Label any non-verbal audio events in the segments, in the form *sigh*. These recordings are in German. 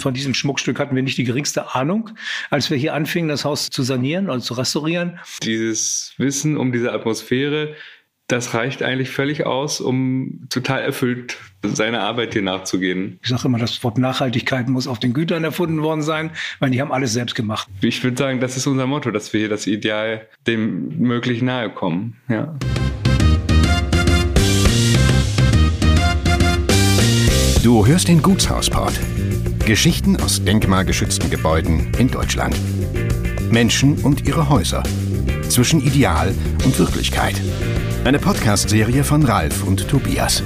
Von diesem Schmuckstück hatten wir nicht die geringste Ahnung, als wir hier anfingen, das Haus zu sanieren und zu restaurieren. Dieses Wissen um diese Atmosphäre, das reicht eigentlich völlig aus, um total erfüllt seiner Arbeit hier nachzugehen. Ich sage immer, das Wort Nachhaltigkeit muss auf den Gütern erfunden worden sein, weil die haben alles selbst gemacht. Ich würde sagen, das ist unser Motto, dass wir hier das Ideal dem möglich nahe kommen. Ja. Du hörst den Gutshausport. Geschichten aus denkmalgeschützten Gebäuden in Deutschland. Menschen und ihre Häuser. Zwischen Ideal und Wirklichkeit. Eine Podcast-Serie von Ralf und Tobias.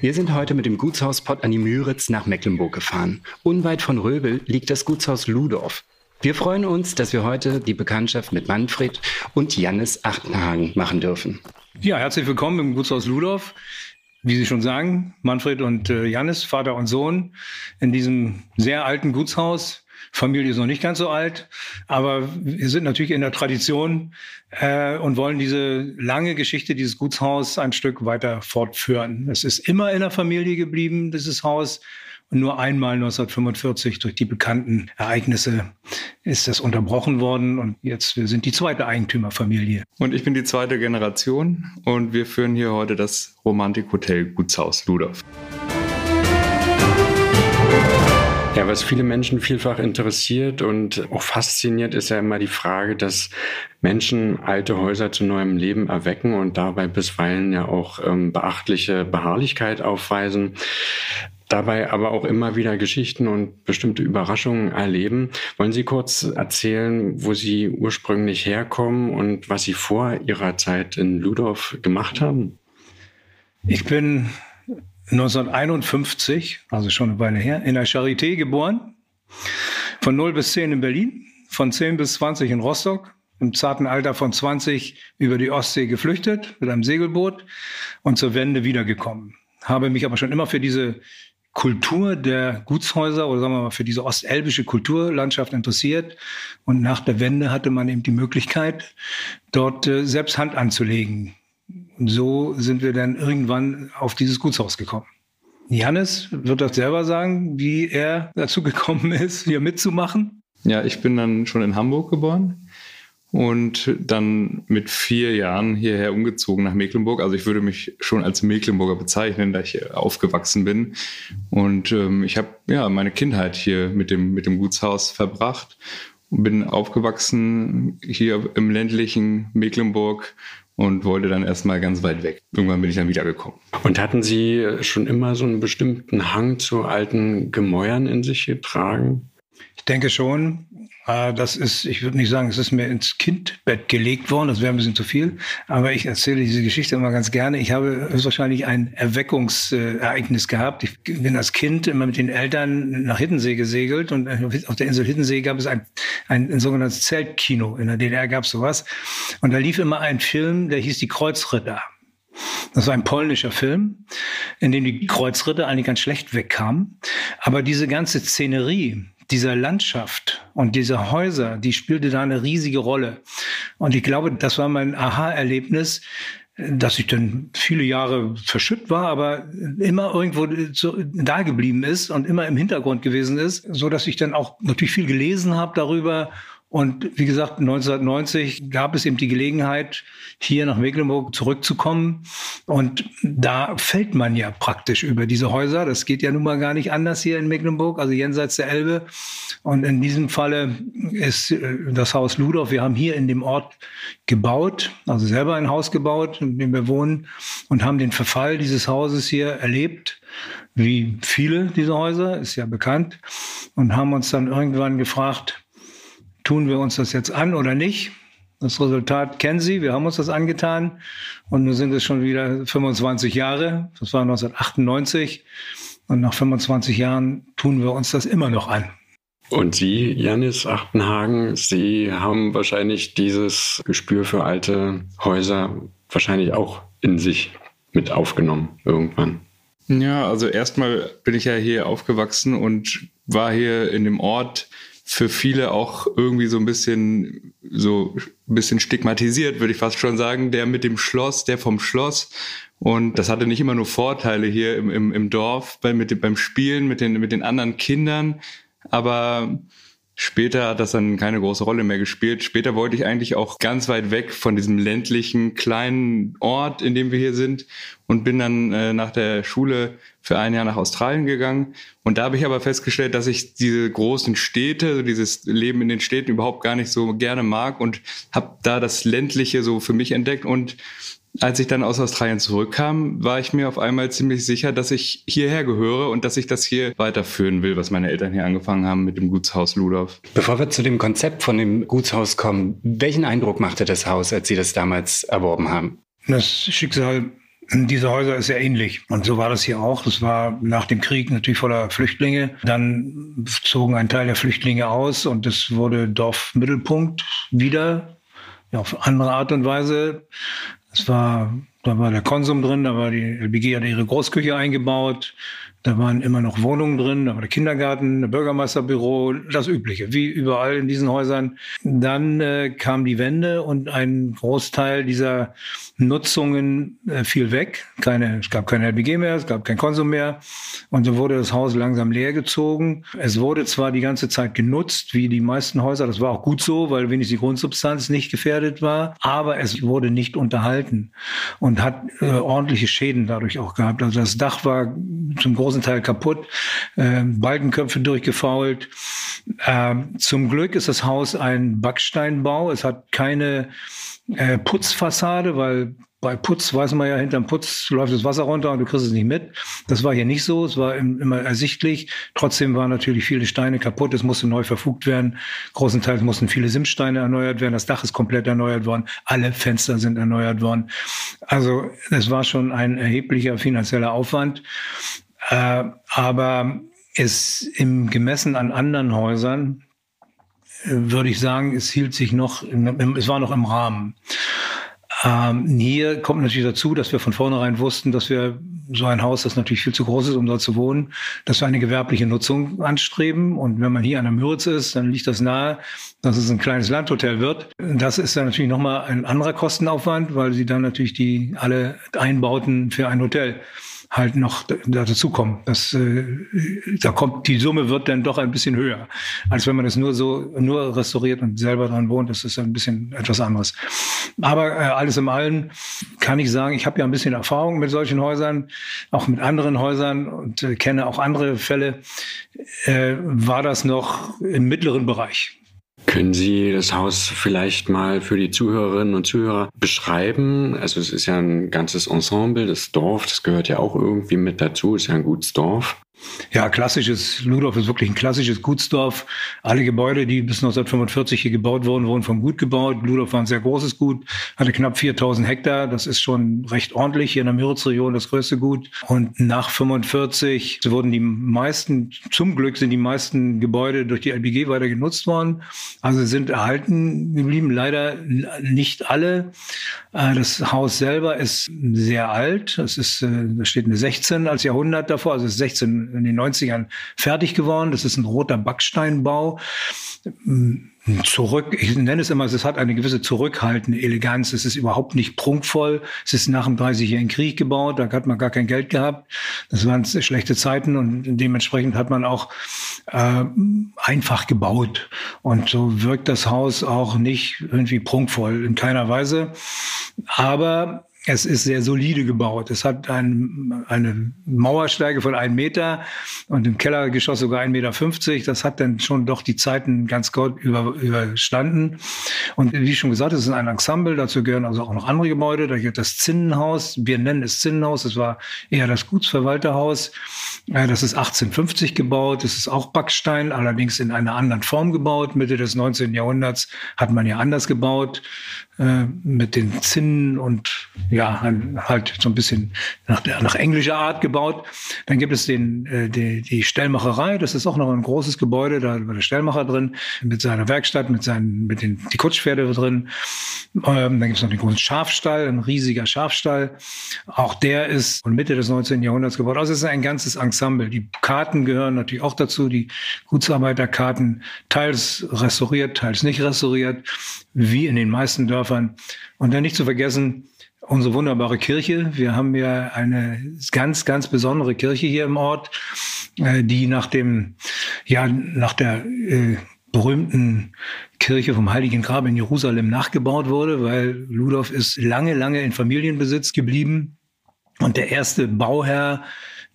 Wir sind heute mit dem Gutshaus Pott an die Müritz nach Mecklenburg gefahren. Unweit von Röbel liegt das Gutshaus Ludorf. Wir freuen uns, dass wir heute die Bekanntschaft mit Manfred und Jannis Achtenhagen machen dürfen. Ja, herzlich willkommen im Gutshaus Ludorf. Wie Sie schon sagen, Manfred und äh, Jannis, Vater und Sohn, in diesem sehr alten Gutshaus. Familie ist noch nicht ganz so alt, aber wir sind natürlich in der Tradition äh, und wollen diese lange Geschichte dieses Gutshaus ein Stück weiter fortführen. Es ist immer in der Familie geblieben, dieses Haus. Und nur einmal 1945 durch die bekannten Ereignisse ist das unterbrochen worden. Und jetzt wir sind die zweite Eigentümerfamilie. Und ich bin die zweite Generation und wir führen hier heute das Romantikhotel Gutshaus Ludolf. Ja, was viele Menschen vielfach interessiert und auch fasziniert, ist ja immer die Frage, dass Menschen alte Häuser zu neuem Leben erwecken und dabei bisweilen ja auch ähm, beachtliche Beharrlichkeit aufweisen dabei aber auch immer wieder Geschichten und bestimmte Überraschungen erleben. Wollen Sie kurz erzählen, wo Sie ursprünglich herkommen und was Sie vor Ihrer Zeit in Ludorf gemacht haben? Ich bin 1951, also schon eine Weile her, in der Charité geboren. Von 0 bis 10 in Berlin, von 10 bis 20 in Rostock, im zarten Alter von 20 über die Ostsee geflüchtet mit einem Segelboot und zur Wende wiedergekommen. Habe mich aber schon immer für diese Kultur der Gutshäuser oder sagen wir mal für diese ostelbische Kulturlandschaft interessiert. Und nach der Wende hatte man eben die Möglichkeit, dort äh, selbst Hand anzulegen. Und so sind wir dann irgendwann auf dieses Gutshaus gekommen. Janis wird das selber sagen, wie er dazu gekommen *laughs* ist, hier mitzumachen. Ja, ich bin dann schon in Hamburg geboren und dann mit vier Jahren hierher umgezogen nach Mecklenburg. Also ich würde mich schon als Mecklenburger bezeichnen, da ich aufgewachsen bin. Und ähm, ich habe ja meine Kindheit hier mit dem, mit dem Gutshaus verbracht und bin aufgewachsen hier im ländlichen Mecklenburg und wollte dann erstmal ganz weit weg. Irgendwann bin ich dann wiedergekommen. Und hatten Sie schon immer so einen bestimmten Hang zu alten Gemäuern in sich getragen? Ich denke schon. Äh, das ist, ich würde nicht sagen, es ist mir ins Kindbett gelegt worden, das wäre ein bisschen zu viel, aber ich erzähle diese Geschichte immer ganz gerne. Ich habe höchstwahrscheinlich ein Erweckungsereignis gehabt. Ich bin als Kind immer mit den Eltern nach Hiddensee gesegelt und auf der Insel Hiddensee gab es ein, ein, ein sogenanntes Zeltkino. In der DDR gab es sowas. Und da lief immer ein Film, der hieß Die Kreuzritter. Das war ein polnischer Film, in dem die Kreuzritter eigentlich ganz schlecht wegkamen. Aber diese ganze Szenerie, dieser Landschaft und dieser Häuser, die spielte da eine riesige Rolle. Und ich glaube, das war mein Aha-Erlebnis, dass ich dann viele Jahre verschütt war, aber immer irgendwo da geblieben ist und immer im Hintergrund gewesen ist, so dass ich dann auch natürlich viel gelesen habe darüber und wie gesagt, 1990 gab es eben die Gelegenheit, hier nach Mecklenburg zurückzukommen. Und da fällt man ja praktisch über diese Häuser. Das geht ja nun mal gar nicht anders hier in Mecklenburg, also jenseits der Elbe. Und in diesem Falle ist äh, das Haus Ludorf. Wir haben hier in dem Ort gebaut, also selber ein Haus gebaut, in dem wir wohnen und haben den Verfall dieses Hauses hier erlebt wie viele dieser Häuser, ist ja bekannt, und haben uns dann irgendwann gefragt, tun wir uns das jetzt an oder nicht? Das Resultat kennen Sie, wir haben uns das angetan und nun sind es schon wieder 25 Jahre. Das war 1998 und nach 25 Jahren tun wir uns das immer noch an. Und Sie, Janis Achtenhagen, Sie haben wahrscheinlich dieses Gespür für alte Häuser wahrscheinlich auch in sich mit aufgenommen irgendwann. Ja, also erstmal bin ich ja hier aufgewachsen und war hier in dem Ort für viele auch irgendwie so ein bisschen so ein bisschen stigmatisiert, würde ich fast schon sagen, der mit dem Schloss, der vom Schloss. Und das hatte nicht immer nur Vorteile hier im, im, im Dorf bei, mit, beim Spielen mit den, mit den anderen Kindern, aber Später hat das dann keine große Rolle mehr gespielt. Später wollte ich eigentlich auch ganz weit weg von diesem ländlichen kleinen Ort, in dem wir hier sind und bin dann äh, nach der Schule für ein Jahr nach Australien gegangen. Und da habe ich aber festgestellt, dass ich diese großen Städte, also dieses Leben in den Städten überhaupt gar nicht so gerne mag und habe da das ländliche so für mich entdeckt und als ich dann aus Australien zurückkam, war ich mir auf einmal ziemlich sicher, dass ich hierher gehöre und dass ich das hier weiterführen will, was meine Eltern hier angefangen haben mit dem Gutshaus Ludorf. Bevor wir zu dem Konzept von dem Gutshaus kommen, welchen Eindruck machte das Haus, als Sie das damals erworben haben? Das Schicksal dieser Häuser ist sehr ähnlich. Und so war das hier auch. Das war nach dem Krieg natürlich voller Flüchtlinge. Dann zogen ein Teil der Flüchtlinge aus und es wurde Dorfmittelpunkt wieder. Ja, auf andere Art und Weise. Es war, da war der Konsum drin, da war die LBG hat ihre Großküche eingebaut. Da waren immer noch Wohnungen drin, da war der Kindergarten, der Bürgermeisterbüro, das Übliche, wie überall in diesen Häusern. Dann äh, kam die Wende und ein Großteil dieser Nutzungen äh, fiel weg. Keine, es gab keine LBG mehr, es gab kein Konsum mehr. Und so wurde das Haus langsam leer gezogen. Es wurde zwar die ganze Zeit genutzt, wie die meisten Häuser, das war auch gut so, weil wenigstens die Grundsubstanz nicht gefährdet war, aber es wurde nicht unterhalten und hat äh, ordentliche Schäden dadurch auch gehabt. Also das Dach war zum großen Teil kaputt, äh, Balkenköpfe durchgefault. Äh, zum Glück ist das Haus ein Backsteinbau. Es hat keine äh, Putzfassade, weil bei Putz weiß man ja, hinterm Putz läuft das Wasser runter und du kriegst es nicht mit. Das war hier nicht so, es war immer ersichtlich. Trotzdem waren natürlich viele Steine kaputt, es musste neu verfugt werden. Großenteils mussten viele Simssteine erneuert werden, das Dach ist komplett erneuert worden, alle Fenster sind erneuert worden. Also es war schon ein erheblicher finanzieller Aufwand. Äh, aber es im gemessen an anderen Häusern äh, würde ich sagen, es hielt sich noch, es war noch im Rahmen. Ähm, hier kommt natürlich dazu, dass wir von vornherein wussten, dass wir so ein Haus, das natürlich viel zu groß ist, um dort zu wohnen, dass wir eine gewerbliche Nutzung anstreben. Und wenn man hier an der Müritz ist, dann liegt das nahe, dass es ein kleines Landhotel wird. Das ist dann natürlich nochmal ein anderer Kostenaufwand, weil sie dann natürlich die alle Einbauten für ein Hotel halt noch dazu kommen. Das, äh, da kommt die Summe wird dann doch ein bisschen höher, als wenn man es nur so nur restauriert und selber dran wohnt. Das ist ein bisschen etwas anderes. Aber äh, alles im Allen kann ich sagen, ich habe ja ein bisschen Erfahrung mit solchen Häusern, auch mit anderen Häusern und äh, kenne auch andere Fälle. Äh, war das noch im mittleren Bereich? Können Sie das Haus vielleicht mal für die Zuhörerinnen und Zuhörer beschreiben? Also es ist ja ein ganzes Ensemble, das Dorf, das gehört ja auch irgendwie mit dazu, ist ja ein gutes Dorf. Ja, klassisches, Ludorf ist wirklich ein klassisches Gutsdorf. Alle Gebäude, die bis 1945 hier gebaut wurden, wurden vom Gut gebaut. Ludorf war ein sehr großes Gut, hatte knapp 4000 Hektar. Das ist schon recht ordentlich hier in der Müritzregion, das größte Gut. Und nach 45 wurden die meisten, zum Glück sind die meisten Gebäude durch die LBG weiter genutzt worden. Also sind erhalten geblieben. Leider nicht alle. Äh, das Haus selber ist sehr alt. Es ist, äh, da steht eine 16 als Jahrhundert davor, also es ist 16 in den 90ern fertig geworden. Das ist ein roter Backsteinbau. Zurück, ich nenne es immer, es hat eine gewisse zurückhaltende Eleganz. Es ist überhaupt nicht prunkvoll. Es ist nach dem 30-jährigen Krieg gebaut. Da hat man gar kein Geld gehabt. Das waren schlechte Zeiten und dementsprechend hat man auch äh, einfach gebaut. Und so wirkt das Haus auch nicht irgendwie prunkvoll in keiner Weise. Aber Es ist sehr solide gebaut. Es hat ein, eine Mauersteige von einem Meter und im Kellergeschoss sogar 1,50 Meter. Das hat dann schon doch die Zeiten ganz gut über, überstanden. Und wie schon gesagt, es ist ein Ensemble. Dazu gehören also auch noch andere Gebäude. Da gehört das Zinnenhaus. Wir nennen es Zinnenhaus. Das war eher das Gutsverwalterhaus. Äh, das ist 1850 gebaut. Es ist auch Backstein, allerdings in einer anderen Form gebaut. Mitte des 19. Jahrhunderts hat man ja anders gebaut. Äh, mit den Zinnen und ja, halt so ein bisschen nach, der, nach englischer Art gebaut. Dann gibt es den, äh, die, die Stellmacherei, das ist auch noch ein großes Gebäude, da war der Stellmacher drin, mit seiner Werkstatt, mit seinen, mit den die Kutschpferde drin. Ähm, dann gibt es noch den großen Schafstall, ein riesiger Schafstall. Auch der ist von Mitte des 19. Jahrhunderts gebaut. Also es ist ein ganzes Ensemble. Die Karten gehören natürlich auch dazu, die Gutsarbeiterkarten, teils restauriert, teils nicht restauriert, wie in den meisten Dörfern. Und dann nicht zu vergessen, unsere wunderbare Kirche. Wir haben ja eine ganz, ganz besondere Kirche hier im Ort, äh, die nach dem, ja, nach der äh, berühmten Kirche vom Heiligen Grab in Jerusalem nachgebaut wurde, weil Ludolf ist lange, lange in Familienbesitz geblieben. Und der erste Bauherr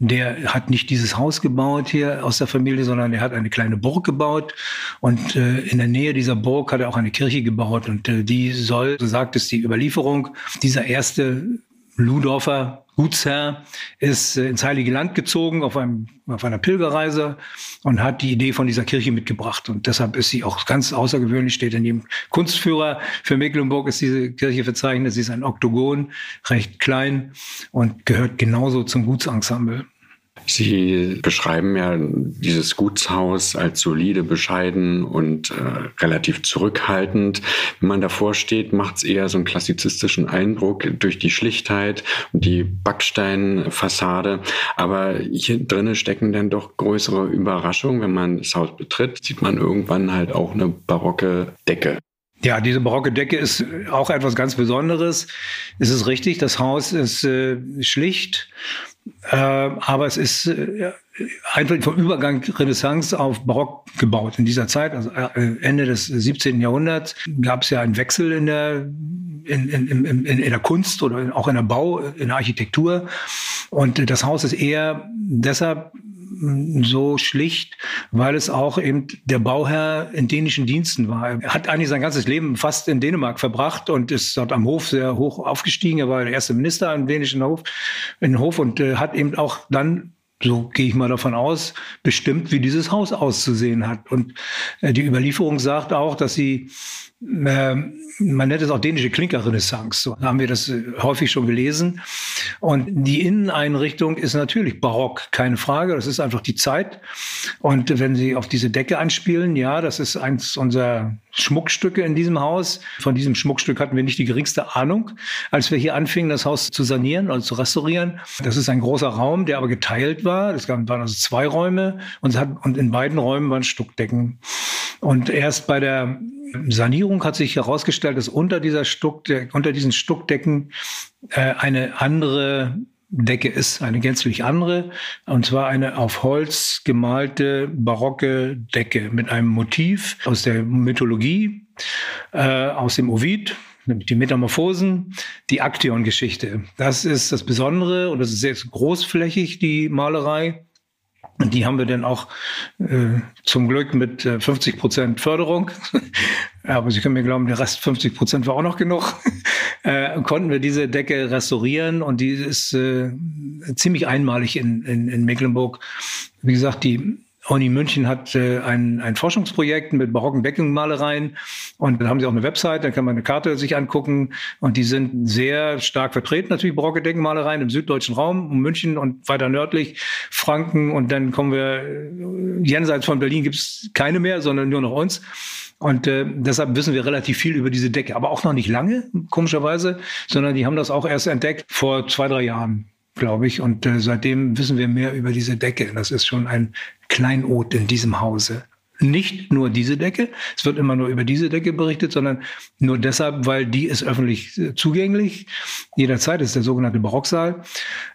der hat nicht dieses Haus gebaut hier aus der Familie, sondern er hat eine kleine Burg gebaut. Und äh, in der Nähe dieser Burg hat er auch eine Kirche gebaut. Und äh, die soll, so sagt es die Überlieferung, dieser erste Ludorfer Gutsherr ist äh, ins Heilige Land gezogen auf, einem, auf einer Pilgerreise und hat die Idee von dieser Kirche mitgebracht. Und deshalb ist sie auch ganz außergewöhnlich, steht in jedem Kunstführer für Mecklenburg ist diese Kirche verzeichnet. Sie ist ein Oktogon, recht klein und gehört genauso zum Gutsensemble. Sie beschreiben ja dieses Gutshaus als solide, bescheiden und äh, relativ zurückhaltend. Wenn man davor steht, macht es eher so einen klassizistischen Eindruck durch die Schlichtheit und die Backsteinfassade. Aber hier drinnen stecken dann doch größere Überraschungen. Wenn man das Haus betritt, sieht man irgendwann halt auch eine barocke Decke. Ja, diese barocke Decke ist auch etwas ganz Besonderes. Es ist richtig, das Haus ist äh, schlicht aber es ist äh, einfach vom Übergang Renaissance auf Barock gebaut. In dieser Zeit, also äh, Ende des 17. Jahrhunderts, gab es ja einen Wechsel in der, in, in, in, in der Kunst oder auch in der Bau, in der Architektur. Und das Haus ist eher deshalb so schlicht, weil es auch eben der Bauherr in dänischen Diensten war. Er hat eigentlich sein ganzes Leben fast in Dänemark verbracht und ist dort am Hof sehr hoch aufgestiegen. Er war der erste Minister im dänischen Hof, in Hof und äh, hat eben auch dann so gehe ich mal davon aus, bestimmt, wie dieses Haus auszusehen hat. Und äh, die Überlieferung sagt auch, dass sie man nennt es auch dänische Klinkerrenaissance. So haben wir das äh, häufig schon gelesen. Und die Inneneinrichtung ist natürlich barock, keine Frage. Das ist einfach die Zeit. Und wenn Sie auf diese Decke anspielen, ja, das ist eins unserer Schmuckstücke in diesem Haus. Von diesem Schmuckstück hatten wir nicht die geringste Ahnung, als wir hier anfingen, das Haus zu sanieren und zu restaurieren. Das ist ein großer Raum, der aber geteilt war. Es waren also zwei Räume und in beiden Räumen waren Stuckdecken. Und erst bei der Sanierung hat sich herausgestellt, dass unter dieser Stuck, unter diesen Stuckdecken äh, eine andere Decke ist, eine gänzlich andere, und zwar eine auf Holz gemalte barocke Decke mit einem Motiv aus der Mythologie, äh, aus dem Ovid, nämlich die Metamorphosen, die Aktion-Geschichte. Das ist das Besondere und das ist sehr großflächig, die Malerei. Und die haben wir dann auch äh, zum Glück mit äh, 50 Prozent Förderung, *laughs* aber Sie können mir glauben, der Rest 50 Prozent war auch noch genug, *laughs* äh, konnten wir diese Decke restaurieren. Und die ist äh, ziemlich einmalig in, in, in Mecklenburg. Wie gesagt, die Uni München hat äh, ein, ein Forschungsprojekt mit barocken Deckenmalereien und dann haben sie auch eine Website, da kann man eine Karte sich angucken. Und die sind sehr stark vertreten, natürlich barocke Deckenmalereien im süddeutschen Raum, um München und weiter nördlich Franken. Und dann kommen wir, äh, jenseits von Berlin gibt's keine mehr, sondern nur noch uns. Und äh, deshalb wissen wir relativ viel über diese Decke, aber auch noch nicht lange, komischerweise, sondern die haben das auch erst entdeckt vor zwei, drei Jahren glaube ich. Und äh, seitdem wissen wir mehr über diese Decke. Das ist schon ein Kleinod in diesem Hause. Nicht nur diese Decke, es wird immer nur über diese Decke berichtet, sondern nur deshalb, weil die ist öffentlich äh, zugänglich. Jederzeit ist der sogenannte Barocksaal.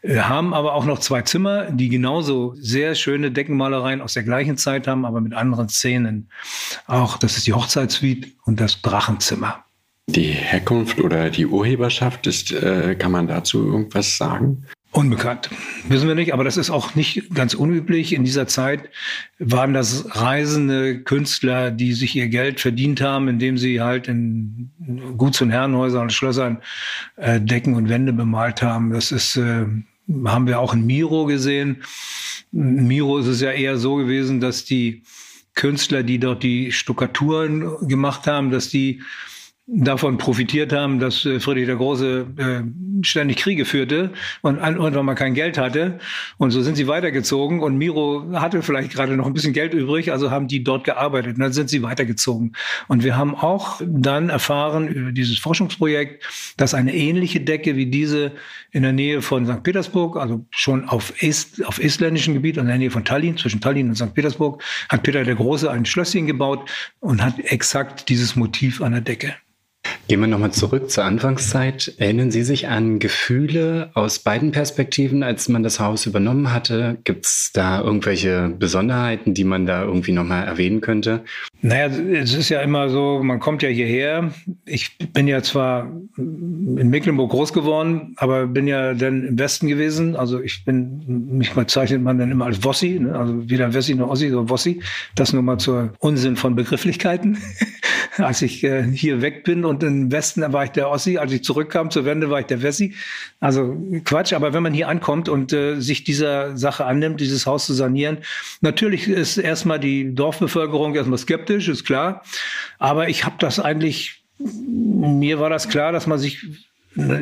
Wir haben aber auch noch zwei Zimmer, die genauso sehr schöne Deckenmalereien aus der gleichen Zeit haben, aber mit anderen Szenen. Auch das ist die Hochzeitssuite und das Drachenzimmer. Die Herkunft oder die Urheberschaft ist, äh, kann man dazu irgendwas sagen? Unbekannt. Wissen wir nicht, aber das ist auch nicht ganz unüblich. In dieser Zeit waren das reisende Künstler, die sich ihr Geld verdient haben, indem sie halt in Guts- und Herrenhäusern und Schlössern äh, Decken und Wände bemalt haben. Das ist, äh, haben wir auch in Miro gesehen. In Miro ist es ja eher so gewesen, dass die Künstler, die dort die Stuckaturen gemacht haben, dass die davon profitiert haben, dass äh, Friedrich der Große äh, ständig Kriege führte und irgendwann mal kein Geld hatte. Und so sind sie weitergezogen und Miro hatte vielleicht gerade noch ein bisschen Geld übrig, also haben die dort gearbeitet und dann sind sie weitergezogen. Und wir haben auch dann erfahren über dieses Forschungsprojekt, dass eine ähnliche Decke wie diese in der Nähe von St. Petersburg, also schon auf, Est, auf estländischem Gebiet, in der Nähe von Tallinn, zwischen Tallinn und St. Petersburg, hat Peter der Große ein Schlösschen gebaut und hat exakt dieses Motiv an der Decke. Gehen wir nochmal zurück zur Anfangszeit. Erinnern Sie sich an Gefühle aus beiden Perspektiven, als man das Haus übernommen hatte? Gibt es da irgendwelche Besonderheiten, die man da irgendwie nochmal erwähnen könnte? Naja, es ist ja immer so, man kommt ja hierher. Ich bin ja zwar in Mecklenburg groß geworden, aber bin ja dann im Westen gewesen. Also ich bin, mich bezeichnet man dann immer als Wossi, ne? also weder Wessi noch Ossi, sondern Wossi. Das nur mal zur Unsinn von Begrifflichkeiten. *laughs* als ich äh, hier weg bin und im Westen war ich der Ossi, als ich zurückkam zur Wende war ich der Wessi. Also Quatsch, aber wenn man hier ankommt und äh, sich dieser Sache annimmt, dieses Haus zu sanieren, natürlich ist erstmal die Dorfbevölkerung erstmal skeptisch, ist klar. Aber ich habe das eigentlich, mir war das klar, dass man sich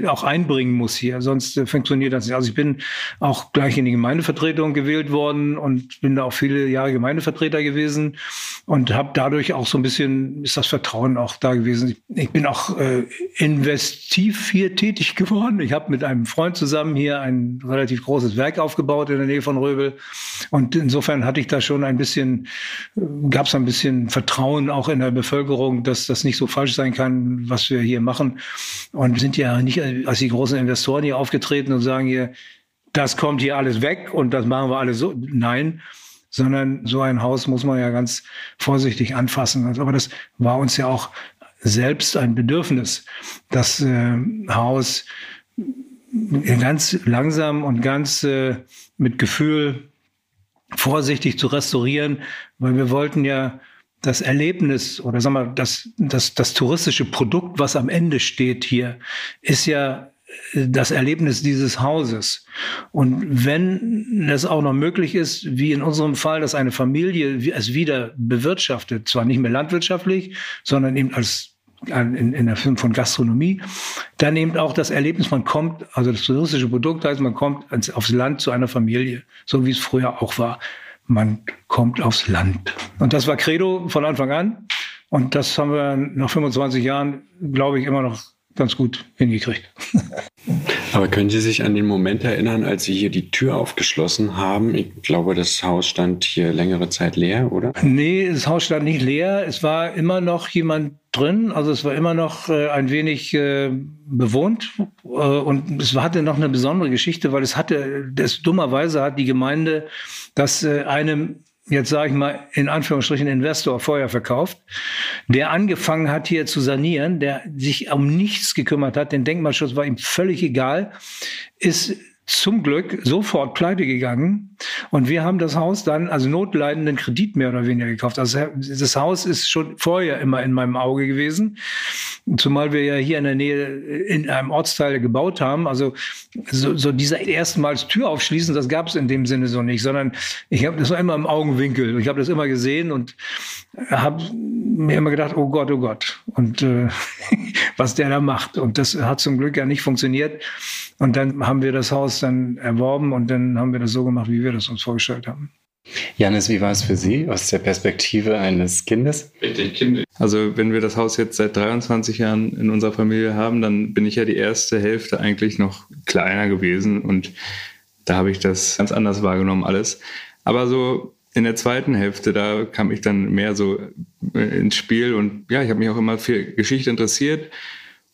auch einbringen muss hier, sonst äh, funktioniert das nicht. Also ich bin auch gleich in die Gemeindevertretung gewählt worden und bin da auch viele Jahre Gemeindevertreter gewesen und habe dadurch auch so ein bisschen, ist das Vertrauen auch da gewesen. Ich bin auch äh, investiv hier tätig geworden. Ich habe mit einem Freund zusammen hier ein relativ großes Werk aufgebaut in der Nähe von Röbel und insofern hatte ich da schon ein bisschen, äh, gab es ein bisschen Vertrauen auch in der Bevölkerung, dass das nicht so falsch sein kann, was wir hier machen und sind ja nicht als die großen Investoren hier aufgetreten und sagen hier, das kommt hier alles weg und das machen wir alles so. Nein, sondern so ein Haus muss man ja ganz vorsichtig anfassen. Aber das war uns ja auch selbst ein Bedürfnis, das äh, Haus ganz langsam und ganz äh, mit Gefühl vorsichtig zu restaurieren, weil wir wollten ja das Erlebnis oder sagen wir das, das, das touristische Produkt, was am Ende steht hier, ist ja äh, das Erlebnis dieses Hauses. Und wenn es auch noch möglich ist, wie in unserem Fall, dass eine Familie es wieder bewirtschaftet, zwar nicht mehr landwirtschaftlich, sondern eben als in, in der Film von Gastronomie, dann eben auch das Erlebnis, man kommt, also das touristische Produkt heißt, man kommt aufs Land zu einer Familie, so wie es früher auch war man kommt aufs Land. Und das war Credo von Anfang an. Und das haben wir nach 25 Jahren, glaube ich, immer noch ganz gut hingekriegt. *laughs* Aber können Sie sich an den Moment erinnern, als Sie hier die Tür aufgeschlossen haben? Ich glaube, das Haus stand hier längere Zeit leer, oder? Nee, das Haus stand nicht leer. Es war immer noch jemand drin. Also es war immer noch äh, ein wenig äh, bewohnt. Äh, und es hatte noch eine besondere Geschichte, weil es hatte, das dummerweise hat die Gemeinde das äh, einem jetzt sage ich mal in Anführungsstrichen Investor vorher verkauft, der angefangen hat hier zu sanieren, der sich um nichts gekümmert hat, den Denkmalschutz war ihm völlig egal, ist zum Glück sofort pleite gegangen. Und wir haben das Haus dann, also notleidenden Kredit mehr oder weniger gekauft. Also das Haus ist schon vorher immer in meinem Auge gewesen. Zumal wir ja hier in der Nähe in einem Ortsteil gebaut haben. Also so, so dieser erstmals Tür aufschließen, das gab es in dem Sinne so nicht, sondern ich habe das war immer im Augenwinkel. Ich habe das immer gesehen und habe mir immer gedacht, oh Gott, oh Gott. Und äh, *laughs* was der da macht. Und das hat zum Glück ja nicht funktioniert. Und dann haben wir das Haus dann erworben und dann haben wir das so gemacht, wie wir das uns vorgestellt haben. Janis, wie war es für Sie aus der Perspektive eines Kindes? Also wenn wir das Haus jetzt seit 23 Jahren in unserer Familie haben, dann bin ich ja die erste Hälfte eigentlich noch kleiner gewesen und da habe ich das ganz anders wahrgenommen alles. Aber so in der zweiten Hälfte, da kam ich dann mehr so äh, ins Spiel und ja, ich habe mich auch immer für Geschichte interessiert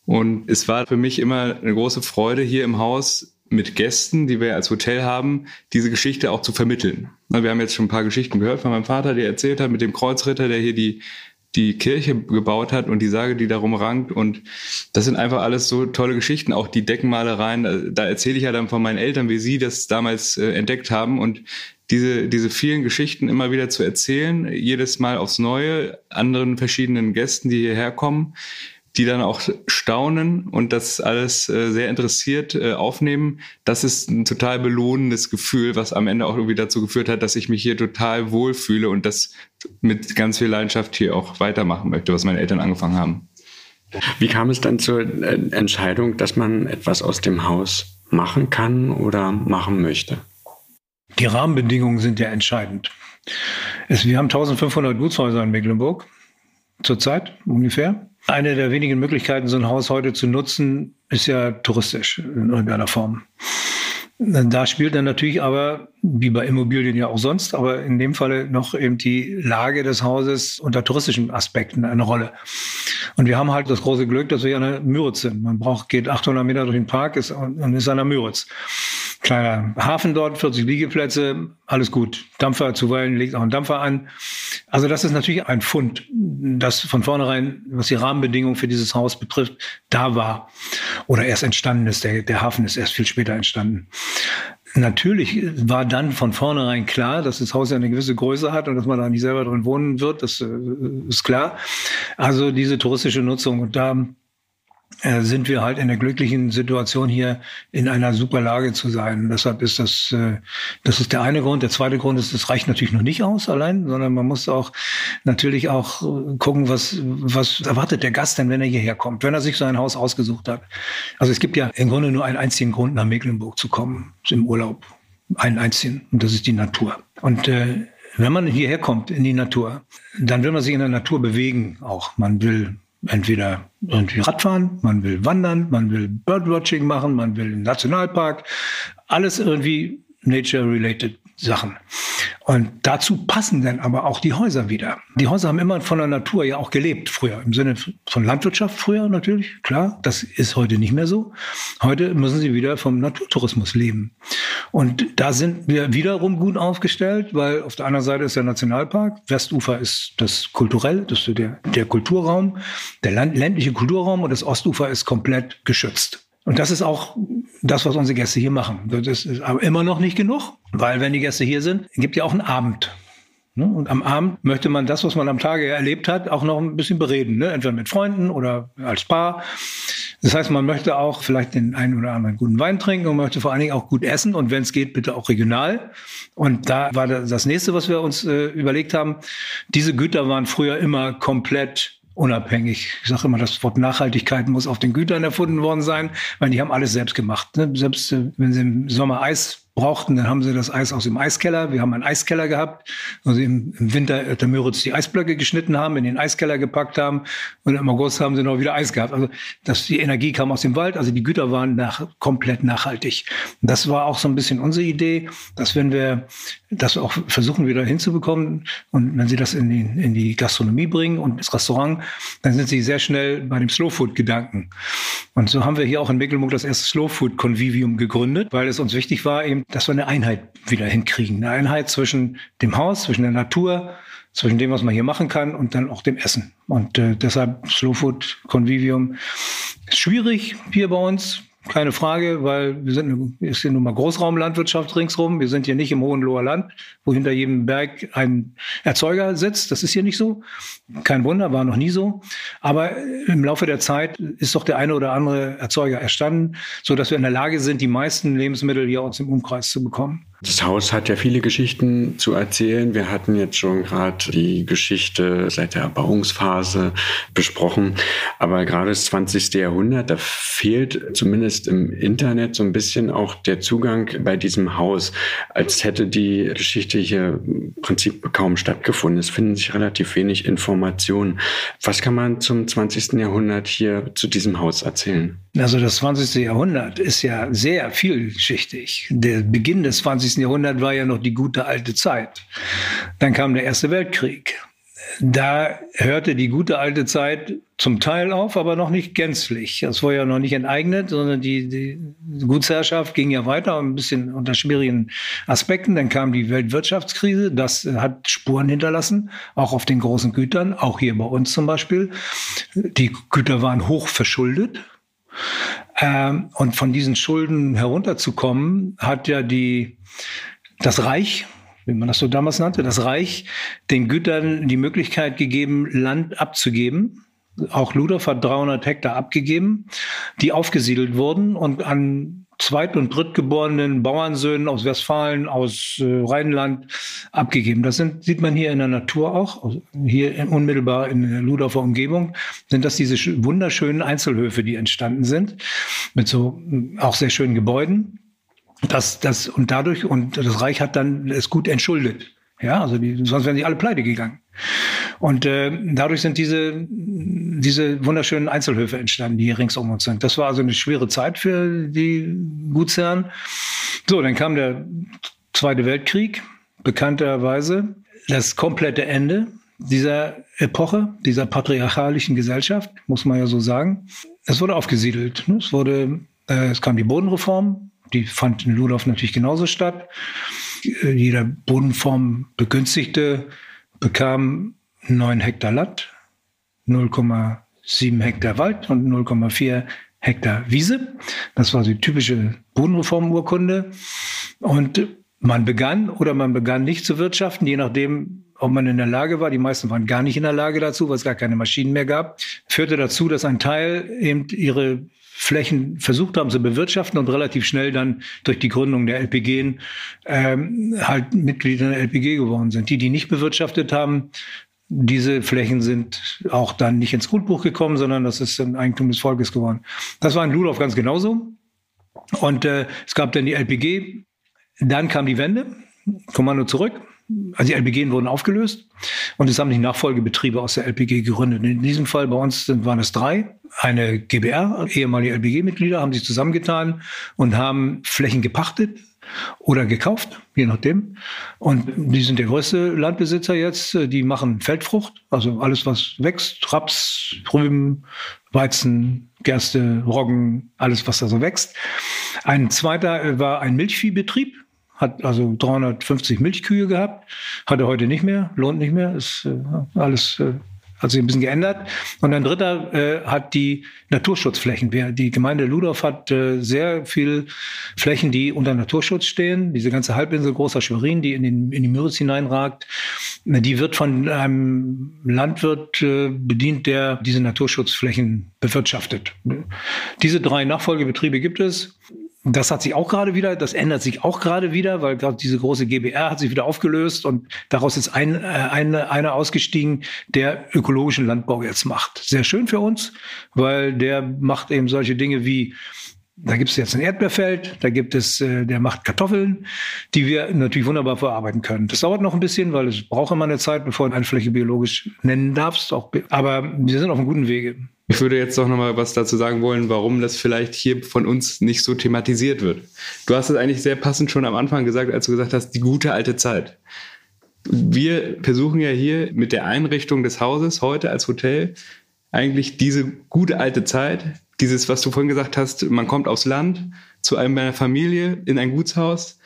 und es war für mich immer eine große Freude, hier im Haus mit Gästen, die wir als Hotel haben, diese Geschichte auch zu vermitteln. Wir haben jetzt schon ein paar Geschichten gehört von meinem Vater, der erzählt hat mit dem Kreuzritter, der hier die die Kirche gebaut hat und die Sage, die darum rankt. Und das sind einfach alles so tolle Geschichten. Auch die Deckenmalereien, da erzähle ich ja dann von meinen Eltern, wie sie das damals äh, entdeckt haben. Und diese, diese vielen Geschichten immer wieder zu erzählen, jedes Mal aufs Neue, anderen verschiedenen Gästen, die hierher kommen, die dann auch staunen und das alles äh, sehr interessiert äh, aufnehmen, das ist ein total belohnendes Gefühl, was am Ende auch irgendwie dazu geführt hat, dass ich mich hier total wohlfühle und das mit ganz viel Leidenschaft hier auch weitermachen möchte, was meine Eltern angefangen haben. Wie kam es dann zur äh, Entscheidung, dass man etwas aus dem Haus machen kann oder machen möchte? Die Rahmenbedingungen sind ja entscheidend. Es, wir haben 1500 Gutshäuser in Mecklenburg zurzeit ungefähr. Eine der wenigen Möglichkeiten, so ein Haus heute zu nutzen, ist ja touristisch in irgendeiner Form. Da spielt dann natürlich aber, wie bei Immobilien ja auch sonst, aber in dem Falle noch eben die Lage des Hauses unter touristischen Aspekten eine Rolle. Und wir haben halt das große Glück, dass wir an der Müritz sind. Man braucht, geht 800 Meter durch den Park ist, und ist an der Müritz. Kleiner Hafen dort, 40 Liegeplätze, alles gut. Dampfer zuweilen legt auch ein Dampfer an. Also das ist natürlich ein Fund, das von vornherein, was die Rahmenbedingungen für dieses Haus betrifft, da war oder erst entstanden ist. Der, der Hafen ist erst viel später entstanden. Natürlich war dann von vornherein klar, dass das Haus ja eine gewisse Größe hat und dass man da nicht selber drin wohnen wird. Das äh, ist klar. Also diese touristische Nutzung. Und da äh, sind wir halt in der glücklichen Situation hier in einer super Lage zu sein. Und deshalb ist das, äh, das ist der eine Grund. Der zweite Grund ist, das reicht natürlich noch nicht aus allein, sondern man muss auch natürlich auch äh, gucken, was, was erwartet der Gast denn, wenn er hierher kommt, wenn er sich so ein Haus ausgesucht hat. Also es gibt ja im Grunde nur einen einzigen Grund, nach Mecklenburg zu kommen, im Urlaub. Einen einzigen. Und das ist die Natur. Und äh, wenn man hierher kommt in die Natur, dann will man sich in der Natur bewegen auch. Man will entweder irgendwie Radfahren, man will wandern, man will Birdwatching machen, man will einen Nationalpark, alles irgendwie nature-related Sachen. Und dazu passen dann aber auch die Häuser wieder. Die Häuser haben immer von der Natur ja auch gelebt früher, im Sinne von Landwirtschaft früher natürlich, klar, das ist heute nicht mehr so. Heute müssen sie wieder vom Naturtourismus leben. Und da sind wir wiederum gut aufgestellt, weil auf der anderen Seite ist der Nationalpark, Westufer ist das kulturell, das ist der, der Kulturraum, der ländliche Kulturraum und das Ostufer ist komplett geschützt. Und das ist auch das, was unsere Gäste hier machen. Das ist aber immer noch nicht genug, weil wenn die Gäste hier sind, gibt ja auch einen Abend. Ne? Und am Abend möchte man das, was man am Tage erlebt hat, auch noch ein bisschen bereden. Ne? Entweder mit Freunden oder als Paar. Das heißt, man möchte auch vielleicht den einen oder anderen guten Wein trinken und möchte vor allen Dingen auch gut essen und wenn es geht, bitte auch regional. Und da war das nächste, was wir uns äh, überlegt haben. Diese Güter waren früher immer komplett unabhängig. Ich sage immer, das Wort Nachhaltigkeit muss auf den Gütern erfunden worden sein, weil die haben alles selbst gemacht. Ne? Selbst äh, wenn sie im Sommer Eis brauchten, dann haben sie das Eis aus dem Eiskeller. Wir haben einen Eiskeller gehabt, wo sie im, Winter der Müritz die Eisblöcke geschnitten haben, in den Eiskeller gepackt haben und im August haben sie noch wieder Eis gehabt. Also dass die Energie kam aus dem Wald, also die Güter waren nach, komplett nachhaltig. Das war auch so ein bisschen unsere Idee, dass wenn wir das auch versuchen wieder hinzubekommen und wenn sie das in die, in die Gastronomie bringen und ins Restaurant, dann sind sie sehr schnell bei dem Slow Food Gedanken. Und so haben wir hier auch in Mecklenburg das erste Slow Food Convivium gegründet, weil es uns wichtig war, eben dass wir eine Einheit wieder hinkriegen. Eine Einheit zwischen dem Haus, zwischen der Natur, zwischen dem, was man hier machen kann und dann auch dem Essen. Und äh, deshalb Slow Food Convivium ist schwierig hier bei uns. Keine Frage, weil wir sind, ist hier nun mal Großraumlandwirtschaft ringsrum. Wir sind hier nicht im Hohenloher Land, wo hinter jedem Berg ein Erzeuger sitzt. Das ist hier nicht so. Kein Wunder, war noch nie so. Aber im Laufe der Zeit ist doch der eine oder andere Erzeuger erstanden, so dass wir in der Lage sind, die meisten Lebensmittel hier aus dem Umkreis zu bekommen. Das Haus hat ja viele Geschichten zu erzählen. Wir hatten jetzt schon gerade die Geschichte seit der Erbauungsphase besprochen. Aber gerade das 20. Jahrhundert, da fehlt zumindest im Internet so ein bisschen auch der Zugang bei diesem Haus, als hätte die Geschichte hier im Prinzip kaum stattgefunden. Es finden sich relativ wenig Informationen. Was kann man zum 20. Jahrhundert hier zu diesem Haus erzählen? Also das 20. Jahrhundert ist ja sehr vielschichtig. Der Beginn des 20. Jahrhunderts war ja noch die gute alte Zeit. Dann kam der Erste Weltkrieg. da hörte die gute alte Zeit zum Teil auf, aber noch nicht gänzlich. Es war ja noch nicht enteignet, sondern die, die Gutsherrschaft ging ja weiter, ein bisschen unter schwierigen Aspekten. Dann kam die Weltwirtschaftskrise, das hat Spuren hinterlassen, auch auf den großen Gütern, auch hier bei uns zum Beispiel. Die Güter waren hoch verschuldet. Ähm, und von diesen Schulden herunterzukommen, hat ja die, das Reich, wie man das so damals nannte, das Reich den Gütern die Möglichkeit gegeben, Land abzugeben. Auch Ludolf hat 300 Hektar abgegeben, die aufgesiedelt wurden und an zweit- und drittgeborenen Bauernsöhnen aus Westfalen, aus äh, Rheinland abgegeben. Das sind, sieht man hier in der Natur auch, also hier in, unmittelbar in der Ludolfer Umgebung, sind das diese wunderschönen Einzelhöfe, die entstanden sind, mit so auch sehr schönen Gebäuden. Das, das, und dadurch, und das Reich hat dann es gut entschuldet. Ja, also die, sonst wären sie alle pleite gegangen. Und äh, dadurch sind diese, diese wunderschönen Einzelhöfe entstanden, die hier rings um uns sind. Das war also eine schwere Zeit für die Gutsherren. So, dann kam der Zweite Weltkrieg, bekannterweise das komplette Ende dieser Epoche, dieser patriarchalischen Gesellschaft, muss man ja so sagen. Es wurde aufgesiedelt. Ne? Es wurde, äh, es kam die Bodenreform, die fand in Ludolf natürlich genauso statt. Äh, jeder Bodenform Begünstigte bekam 9 Hektar Land, 0,7 Hektar Wald und 0,4 Hektar Wiese. Das war die typische Bodenreformurkunde. Und man begann oder man begann nicht zu wirtschaften, je nachdem, ob man in der Lage war. Die meisten waren gar nicht in der Lage dazu, weil es gar keine Maschinen mehr gab. Führte dazu, dass ein Teil eben ihre Flächen versucht haben zu bewirtschaften und relativ schnell dann durch die Gründung der LPG ähm, halt Mitglieder der LPG geworden sind. Die, die nicht bewirtschaftet haben, diese Flächen sind auch dann nicht ins Grundbuch gekommen, sondern das ist ein Eigentum des Volkes geworden. Das war in Ludolf ganz genauso. Und äh, es gab dann die LPG. Dann kam die Wende, Kommando zurück also die LPG wurden aufgelöst und es haben die Nachfolgebetriebe aus der LPG gegründet. In diesem Fall bei uns sind, waren es drei. Eine GBR, ehemalige LPG-Mitglieder, haben sich zusammengetan und haben Flächen gepachtet oder gekauft, je nachdem. Und die sind der größte Landbesitzer jetzt. Die machen Feldfrucht, also alles, was wächst, Raps, Rüben, Weizen, Gerste, Roggen, alles, was da so wächst. Ein zweiter war ein Milchviehbetrieb hat also 350 Milchkühe gehabt, hat er heute nicht mehr, lohnt nicht mehr, ist äh, alles äh, hat sich ein bisschen geändert. Und ein dritter äh, hat die Naturschutzflächen. Die Gemeinde Ludorf hat äh, sehr viel Flächen, die unter Naturschutz stehen. Diese ganze Halbinsel Großer Schwerin, die in, den, in die Müritz hineinragt, die wird von einem Landwirt äh, bedient, der diese Naturschutzflächen bewirtschaftet. Diese drei Nachfolgebetriebe gibt es. Das hat sich auch gerade wieder, das ändert sich auch gerade wieder, weil gerade diese große GBR hat sich wieder aufgelöst und daraus ist ein, äh, eine, einer ausgestiegen, der ökologischen Landbau jetzt macht. Sehr schön für uns, weil der macht eben solche Dinge wie da gibt es jetzt ein Erdbeerfeld, da gibt es, äh, der macht Kartoffeln, die wir natürlich wunderbar verarbeiten können. Das dauert noch ein bisschen, weil es braucht immer eine Zeit, bevor du eine Fläche biologisch nennen darfst. Auch, aber wir sind auf einem guten Wege. Ich würde jetzt doch noch mal was dazu sagen wollen, warum das vielleicht hier von uns nicht so thematisiert wird. Du hast es eigentlich sehr passend schon am Anfang gesagt, als du gesagt hast, die gute alte Zeit. Wir versuchen ja hier mit der Einrichtung des Hauses heute als Hotel eigentlich diese gute alte Zeit, dieses, was du vorhin gesagt hast, man kommt aufs Land zu einem meiner Familie in ein Gutshaus,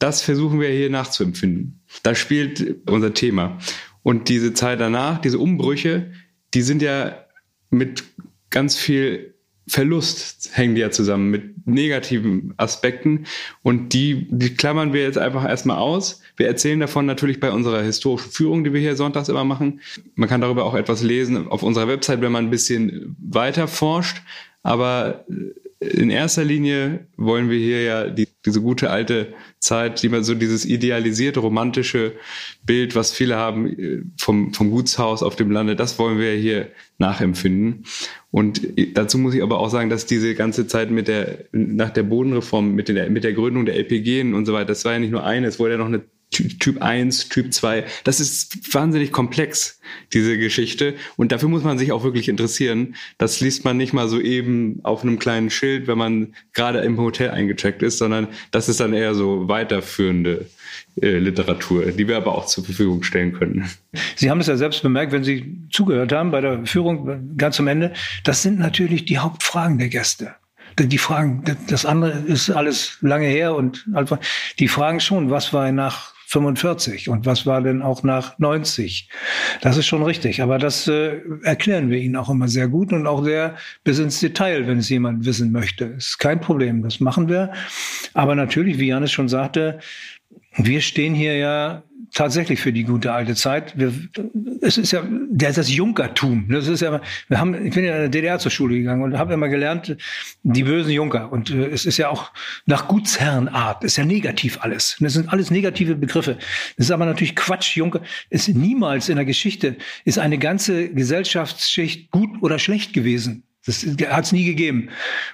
das versuchen wir hier nachzuempfinden. Da spielt unser Thema. Und diese Zeit danach, diese Umbrüche, die sind ja mit ganz viel Verlust hängen die ja zusammen mit negativen Aspekten und die, die klammern wir jetzt einfach erstmal aus. Wir erzählen davon natürlich bei unserer historischen Führung, die wir hier sonntags immer machen. Man kann darüber auch etwas lesen auf unserer Website, wenn man ein bisschen weiter forscht. Aber in erster Linie wollen wir hier ja die, diese gute alte Zeit, die man so dieses idealisierte, romantische Bild, was viele haben äh, vom, vom Gutshaus auf dem Lande, das wollen wir hier nachempfinden. Und dazu muss ich aber auch sagen, dass diese ganze Zeit mit der, nach der Bodenreform, mit der, mit der Gründung der LPG und so weiter, das war ja nicht nur eine, es wurde ja noch eine Typ 1, Typ 2. Das ist wahnsinnig komplex, diese Geschichte. Und dafür muss man sich auch wirklich interessieren. Das liest man nicht mal so eben auf einem kleinen Schild, wenn man gerade im Hotel eingecheckt ist, sondern das ist dann eher so weiterführende äh, Literatur, die wir aber auch zur Verfügung stellen können. Sie haben es ja selbst bemerkt, wenn Sie zugehört haben bei der Führung ganz am Ende. Das sind natürlich die Hauptfragen der Gäste die fragen, das andere ist alles lange her und die fragen schon, was war nach 45 und was war denn auch nach 90? Das ist schon richtig, aber das äh, erklären wir ihnen auch immer sehr gut und auch sehr bis ins Detail, wenn es jemand wissen möchte. Ist kein Problem, das machen wir. Aber natürlich, wie Janis schon sagte, wir stehen hier ja tatsächlich für die gute alte Zeit. Wir, es ist ja das, das Junkertum. Das ist ja, wir haben, ich bin ja in der DDR zur Schule gegangen und habe immer gelernt, die bösen Junker. Und äh, es ist ja auch nach Gutsherrenart, ist ja negativ alles. Das sind alles negative Begriffe. Das ist aber natürlich Quatsch. Junker ist niemals in der Geschichte ist eine ganze Gesellschaftsschicht gut oder schlecht gewesen. Das hat es nie gegeben.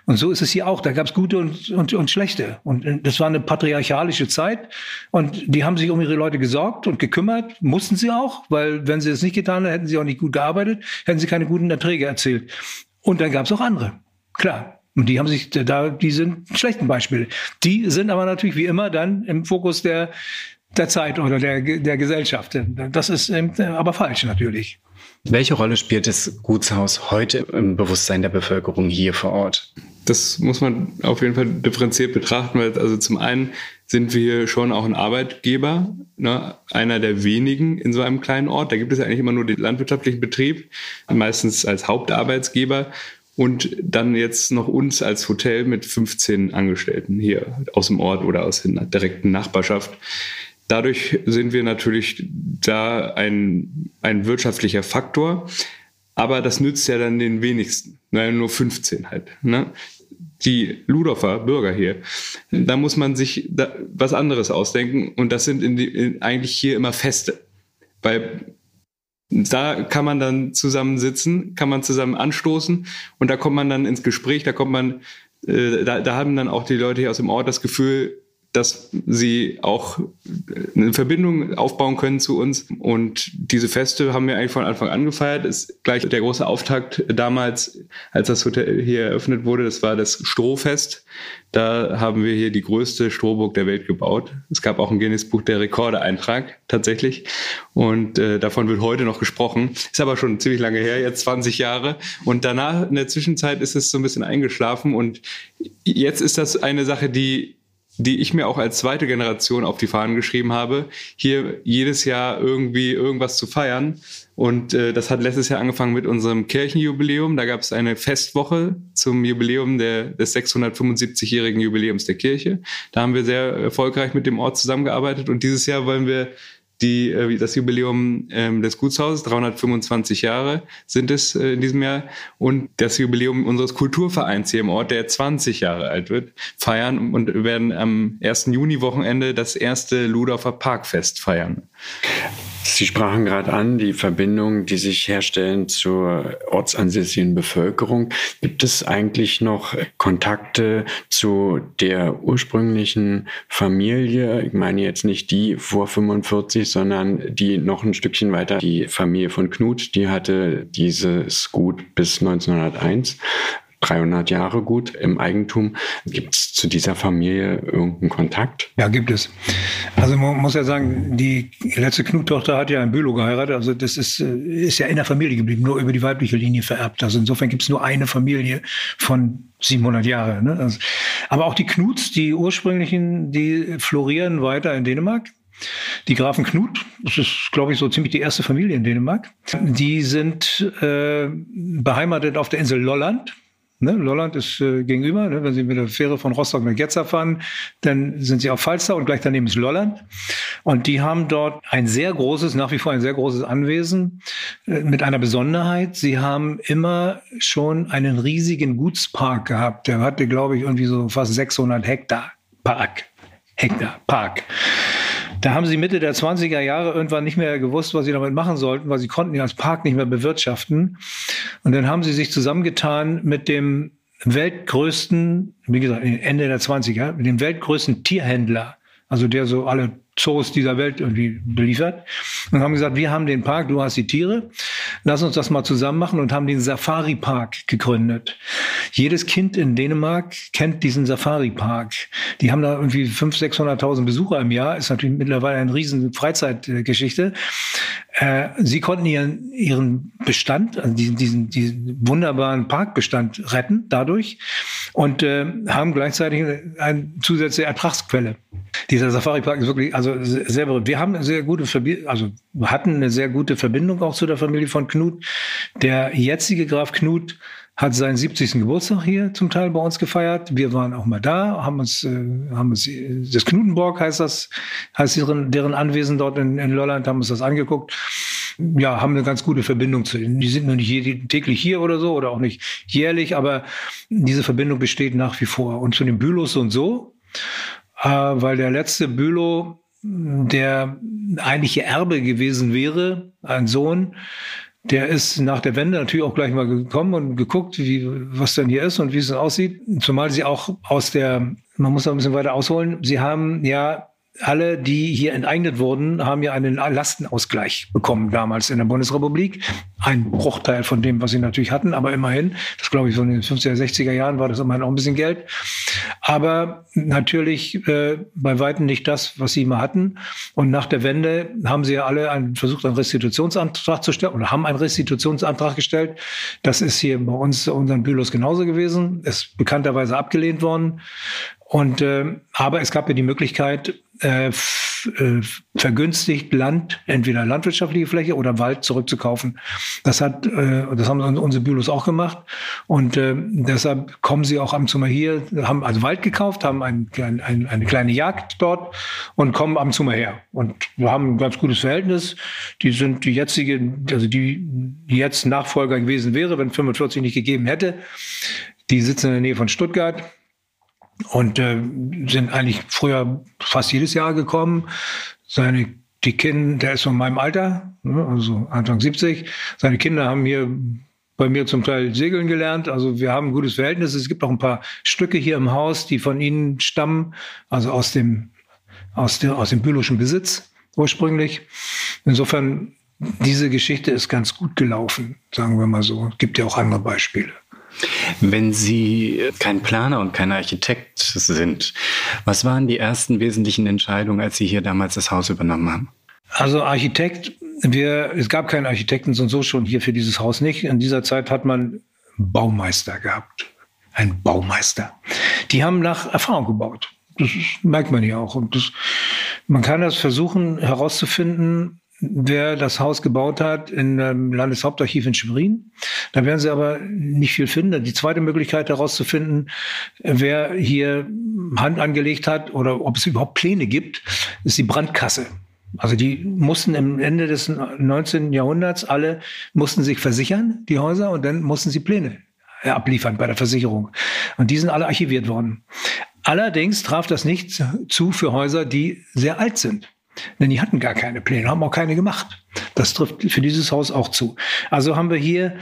Und so ist es hier auch. Da gab es gute und, und, und schlechte. Und das war eine patriarchalische Zeit. Und die haben sich um ihre Leute gesorgt und gekümmert. Mussten sie auch, weil wenn sie es nicht getan hätten, hätten sie auch nicht gut gearbeitet, hätten sie keine guten Erträge erzielt. Und dann gab es auch andere. Klar. Und die haben sich da, die sind schlechten Beispiele. Die sind aber natürlich wie immer dann im Fokus der, der Zeit oder der, der Gesellschaft. Das ist aber falsch natürlich. Welche Rolle spielt das Gutshaus heute im Bewusstsein der Bevölkerung hier vor Ort? Das muss man auf jeden Fall differenziert betrachten, weil also zum einen sind wir schon auch ein Arbeitgeber, ne, einer der wenigen in so einem kleinen Ort. Da gibt es ja eigentlich immer nur den landwirtschaftlichen Betrieb, meistens als Hauptarbeitsgeber und dann jetzt noch uns als Hotel mit 15 Angestellten hier aus dem Ort oder aus der direkten Nachbarschaft. Dadurch sind wir natürlich da ein, ein wirtschaftlicher Faktor. Aber das nützt ja dann den wenigsten. Naja, nur 15 halt. Ne? Die Ludorfer Bürger hier, da muss man sich da was anderes ausdenken. Und das sind in die, in, eigentlich hier immer Feste. Weil da kann man dann zusammen sitzen, kann man zusammen anstoßen und da kommt man dann ins Gespräch, da kommt man, äh, da, da haben dann auch die Leute hier aus dem Ort das Gefühl, dass sie auch eine Verbindung aufbauen können zu uns. Und diese Feste haben wir eigentlich von Anfang an gefeiert. Ist gleich der große Auftakt damals, als das Hotel hier eröffnet wurde. Das war das Strohfest. Da haben wir hier die größte Strohburg der Welt gebaut. Es gab auch ein Guinness-Buch der Rekorde-Eintrag tatsächlich. Und äh, davon wird heute noch gesprochen. Ist aber schon ziemlich lange her, jetzt 20 Jahre. Und danach, in der Zwischenzeit, ist es so ein bisschen eingeschlafen. Und jetzt ist das eine Sache, die die ich mir auch als zweite Generation auf die Fahnen geschrieben habe, hier jedes Jahr irgendwie irgendwas zu feiern. Und äh, das hat letztes Jahr angefangen mit unserem Kirchenjubiläum. Da gab es eine Festwoche zum Jubiläum der, des 675-jährigen Jubiläums der Kirche. Da haben wir sehr erfolgreich mit dem Ort zusammengearbeitet. Und dieses Jahr wollen wir die, äh, das Jubiläum ähm, des Gutshauses, 325 Jahre sind es äh, in diesem Jahr, und das Jubiläum unseres Kulturvereins hier im Ort, der 20 Jahre alt wird, feiern und werden am 1. Juni-Wochenende das erste Ludorfer Parkfest feiern. Sie sprachen gerade an, die Verbindungen, die sich herstellen zur ortsansässigen Bevölkerung. Gibt es eigentlich noch Kontakte zu der ursprünglichen Familie? Ich meine jetzt nicht die vor 45, sondern die noch ein Stückchen weiter. Die Familie von Knut, die hatte dieses Gut bis 1901. 300 Jahre gut im Eigentum. Gibt es zu dieser Familie irgendeinen Kontakt? Ja, gibt es. Also man muss ja sagen, die letzte Knut-Tochter hat ja ein Bülow geheiratet. Also das ist, äh, ist ja in der Familie geblieben, nur über die weibliche Linie vererbt. Also insofern gibt es nur eine Familie von 700 Jahren. Ne? Also, aber auch die Knuts, die ursprünglichen, die florieren weiter in Dänemark. Die Grafen Knut, das ist, glaube ich, so ziemlich die erste Familie in Dänemark. Die sind äh, beheimatet auf der Insel Lolland. Ne, Lolland ist äh, gegenüber. Ne, wenn Sie mit der Fähre von Rostock nach Getzer fahren, dann sind Sie auf Falster und gleich daneben ist Lolland. Und die haben dort ein sehr großes, nach wie vor ein sehr großes Anwesen äh, mit einer Besonderheit. Sie haben immer schon einen riesigen Gutspark gehabt. Der hatte, glaube ich, irgendwie so fast 600 Hektar Park. Hektar Park. Da haben sie Mitte der 20er Jahre irgendwann nicht mehr gewusst, was sie damit machen sollten, weil sie konnten ihn als Park nicht mehr bewirtschaften. Und dann haben sie sich zusammengetan mit dem weltgrößten, wie gesagt, Ende der 20er, mit dem weltgrößten Tierhändler also der so alle Zoos dieser Welt irgendwie beliefert und haben gesagt, wir haben den Park, du hast die Tiere, lass uns das mal zusammen machen und haben den Safari Park gegründet. Jedes Kind in Dänemark kennt diesen Safari Park. Die haben da irgendwie 500.000, 600.000 Besucher im Jahr, ist natürlich mittlerweile eine riesen Freizeitgeschichte. Äh, sie konnten ihren, ihren Bestand, also diesen, diesen, diesen wunderbaren Parkbestand retten dadurch und äh, haben gleichzeitig eine zusätzliche Ertragsquelle. Dieser Safari Park ist wirklich also sehr berühmt. Wir haben eine sehr gute also hatten eine sehr gute Verbindung auch zu der Familie von Knut. Der jetzige Graf Knut hat seinen 70. Geburtstag hier zum Teil bei uns gefeiert. Wir waren auch mal da, haben uns, äh, haben uns das Knutenborg heißt das, heißt deren, deren Anwesen dort in, in Lolland, haben uns das angeguckt. Ja, haben eine ganz gute Verbindung zu ihnen. Die sind nur nicht täglich hier oder so oder auch nicht jährlich, aber diese Verbindung besteht nach wie vor. Und zu den Bülos und so, äh, weil der letzte Bülow, der eigentliche Erbe gewesen wäre, ein Sohn, der ist nach der Wende natürlich auch gleich mal gekommen und geguckt, wie, was denn hier ist und wie es aussieht. Zumal sie auch aus der, man muss noch ein bisschen weiter ausholen, sie haben ja alle, die hier enteignet wurden, haben ja einen Lastenausgleich bekommen damals in der Bundesrepublik. Ein Bruchteil von dem, was sie natürlich hatten, aber immerhin, das glaube ich so in den 50er, 60er Jahren war das immerhin auch ein bisschen Geld. Aber natürlich äh, bei Weitem nicht das, was sie immer hatten. Und nach der Wende haben sie ja alle einen, versucht, einen Restitutionsantrag zu stellen oder haben einen Restitutionsantrag gestellt. Das ist hier bei uns, unseren Bülos genauso gewesen. Ist bekannterweise abgelehnt worden. Und äh, aber es gab ja die Möglichkeit, äh, äh, vergünstigt Land, entweder landwirtschaftliche Fläche oder Wald zurückzukaufen. Das hat, äh, das haben unsere Bülos auch gemacht und äh, deshalb kommen sie auch zu mal hier, haben also Wald gekauft, haben ein, ein, eine kleine Jagd dort und kommen zu mal her. Und wir haben ein ganz gutes Verhältnis. Die sind die jetzige, also die, die jetzt Nachfolger gewesen wäre, wenn 45 nicht gegeben hätte. Die sitzen in der Nähe von Stuttgart und äh, sind eigentlich früher fast jedes Jahr gekommen. Seine die Kinder, der ist von meinem Alter, ne, also Anfang 70. Seine Kinder haben hier bei mir zum Teil segeln gelernt. Also wir haben ein gutes Verhältnis. Es gibt auch ein paar Stücke hier im Haus, die von ihnen stammen, also aus dem aus der aus dem bülowischen Besitz ursprünglich. Insofern diese Geschichte ist ganz gut gelaufen, sagen wir mal so. Es gibt ja auch andere Beispiele. Wenn Sie kein Planer und kein Architekt sind, was waren die ersten wesentlichen Entscheidungen, als Sie hier damals das Haus übernommen haben? Also Architekt, wir, es gab keinen Architekten und so schon hier für dieses Haus nicht. In dieser Zeit hat man Baumeister gehabt. Ein Baumeister. Die haben nach Erfahrung gebaut. Das merkt man ja auch. Und das, man kann das versuchen herauszufinden, wer das Haus gebaut hat in dem Landeshauptarchiv in Schwerin. Da werden Sie aber nicht viel finden. Die zweite Möglichkeit herauszufinden, wer hier Hand angelegt hat oder ob es überhaupt Pläne gibt, ist die Brandkasse. Also die mussten im Ende des 19. Jahrhunderts alle mussten sich versichern, die Häuser, und dann mussten sie Pläne abliefern bei der Versicherung. Und die sind alle archiviert worden. Allerdings traf das nicht zu für Häuser, die sehr alt sind. Denn die hatten gar keine Pläne, haben auch keine gemacht. Das trifft für dieses Haus auch zu. Also haben wir hier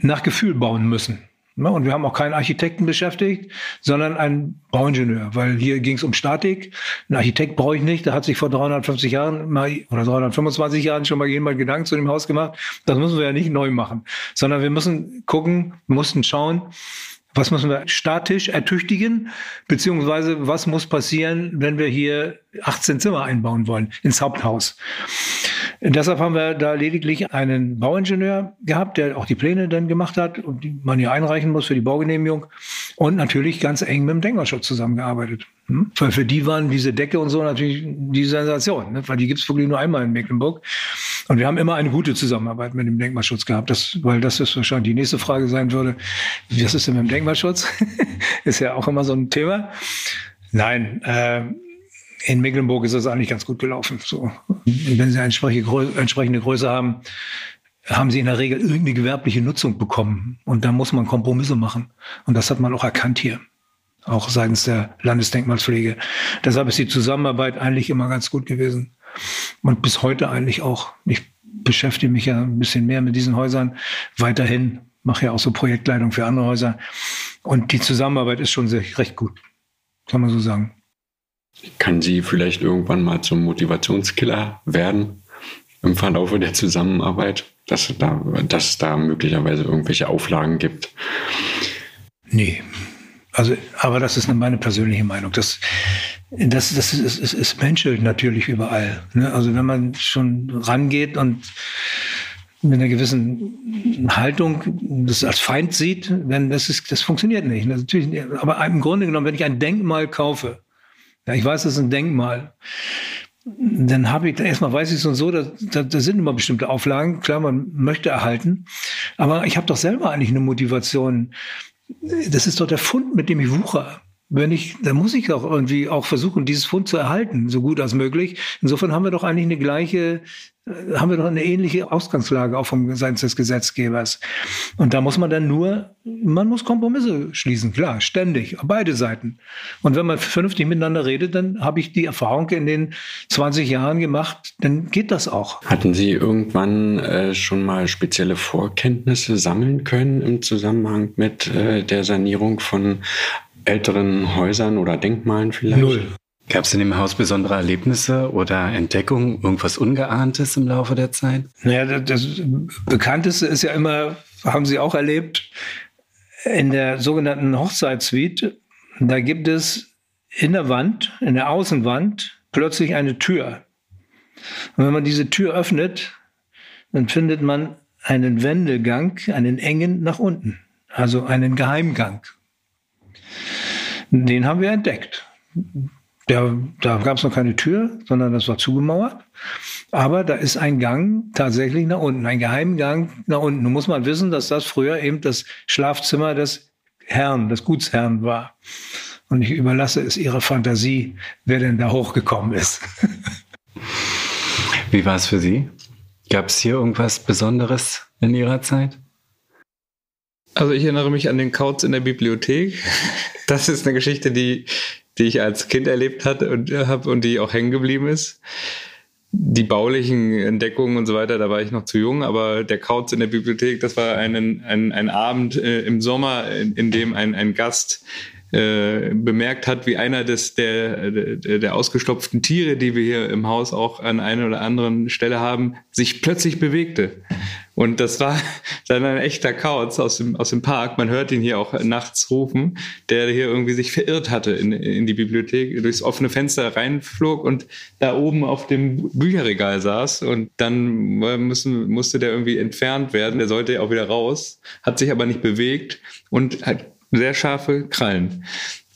nach Gefühl bauen müssen. Und wir haben auch keinen Architekten beschäftigt, sondern einen Bauingenieur, weil hier ging es um Statik. Ein Architekt brauche ich nicht. Da hat sich vor 350 Jahren mal oder 325 Jahren schon mal jemand Gedanken zu dem Haus gemacht. Das müssen wir ja nicht neu machen, sondern wir müssen gucken, mussten schauen, was müssen wir statisch ertüchtigen? Beziehungsweise was muss passieren, wenn wir hier 18 Zimmer einbauen wollen ins Haupthaus? Deshalb haben wir da lediglich einen Bauingenieur gehabt, der auch die Pläne dann gemacht hat und die man hier einreichen muss für die Baugenehmigung. Und natürlich ganz eng mit dem Denkmalschutz zusammengearbeitet. Hm? Weil für die waren diese Decke und so natürlich die Sensation, ne? weil die gibt's wirklich nur einmal in Mecklenburg. Und wir haben immer eine gute Zusammenarbeit mit dem Denkmalschutz gehabt, das, weil das ist wahrscheinlich die nächste Frage sein würde. Was ist denn mit dem Denkmalschutz? *laughs* ist ja auch immer so ein Thema. Nein, äh, in Mecklenburg ist das eigentlich ganz gut gelaufen. So, wenn Sie eine entsprechende Größe haben, haben sie in der Regel irgendeine gewerbliche Nutzung bekommen. Und da muss man Kompromisse machen. Und das hat man auch erkannt hier. Auch seitens der Landesdenkmalpflege. Deshalb ist die Zusammenarbeit eigentlich immer ganz gut gewesen. Und bis heute eigentlich auch. Ich beschäftige mich ja ein bisschen mehr mit diesen Häusern weiterhin. Mache ja auch so Projektleitung für andere Häuser. Und die Zusammenarbeit ist schon sehr, recht gut. Kann man so sagen. Kann sie vielleicht irgendwann mal zum Motivationskiller werden im Verlaufe der Zusammenarbeit, dass, da, dass es da möglicherweise irgendwelche Auflagen gibt? Nee. Also, aber das ist meine persönliche Meinung. Das, das, das ist, ist, ist menschelt natürlich überall. Ne? Also wenn man schon rangeht und mit einer gewissen Haltung das als Feind sieht, dann das ist, das funktioniert nicht. Das natürlich, aber im Grunde genommen, wenn ich ein Denkmal kaufe, ja, ich weiß, das ist ein Denkmal, dann habe ich, erstmal weiß ich es und so, da, da, da sind immer bestimmte Auflagen, klar, man möchte erhalten, aber ich habe doch selber eigentlich eine Motivation. Das ist doch der Fund, mit dem ich wucher wenn ich, dann muss ich auch irgendwie auch versuchen, dieses Fund zu erhalten, so gut als möglich. Insofern haben wir doch eigentlich eine gleiche, äh, haben wir doch eine ähnliche Ausgangslage auch vom seitens des Gesetzgebers. Und da muss man dann nur, man muss Kompromisse schließen, klar, ständig, beide Seiten. Und wenn man vernünftig miteinander redet, dann habe ich die Erfahrung in den 20 Jahren gemacht, dann geht das auch. Hatten Sie irgendwann äh, schon mal spezielle Vorkenntnisse sammeln können im Zusammenhang mit äh, der Sanierung von älteren Häusern oder Denkmalen vielleicht? Null. Gab es in dem Haus besondere Erlebnisse oder Entdeckungen, irgendwas Ungeahntes im Laufe der Zeit? Naja, das, das Bekannteste ist ja immer, haben Sie auch erlebt, in der sogenannten Hochzeitssuite, da gibt es in der Wand, in der Außenwand, plötzlich eine Tür. Und wenn man diese Tür öffnet, dann findet man einen Wendegang, einen engen nach unten, also einen Geheimgang. Den haben wir entdeckt. Der, da gab es noch keine Tür, sondern das war zugemauert. Aber da ist ein Gang tatsächlich nach unten, ein Geheimgang nach unten. Nun muss man wissen, dass das früher eben das Schlafzimmer des Herrn, des Gutsherrn war. Und ich überlasse es ihrer Fantasie, wer denn da hochgekommen ist. Wie war es für Sie? Gab es hier irgendwas Besonderes in Ihrer Zeit? Also ich erinnere mich an den Kauz in der Bibliothek. *laughs* Das ist eine Geschichte, die, die ich als Kind erlebt hatte und habe und die auch hängen geblieben ist. Die baulichen Entdeckungen und so weiter, da war ich noch zu jung, aber der Kauz in der Bibliothek, das war ein, ein, ein Abend äh, im Sommer, in, in dem ein, ein Gast äh, bemerkt hat, wie einer des der, der, der ausgestopften Tiere, die wir hier im Haus auch an einer oder anderen Stelle haben, sich plötzlich bewegte. Und das war *laughs* dann ein echter Kauz aus dem, aus dem Park. Man hört ihn hier auch nachts rufen, der hier irgendwie sich verirrt hatte in, in die Bibliothek, durchs offene Fenster reinflog und da oben auf dem Bücherregal saß. Und dann müssen, musste der irgendwie entfernt werden. Der sollte auch wieder raus, hat sich aber nicht bewegt und hat sehr scharfe Krallen.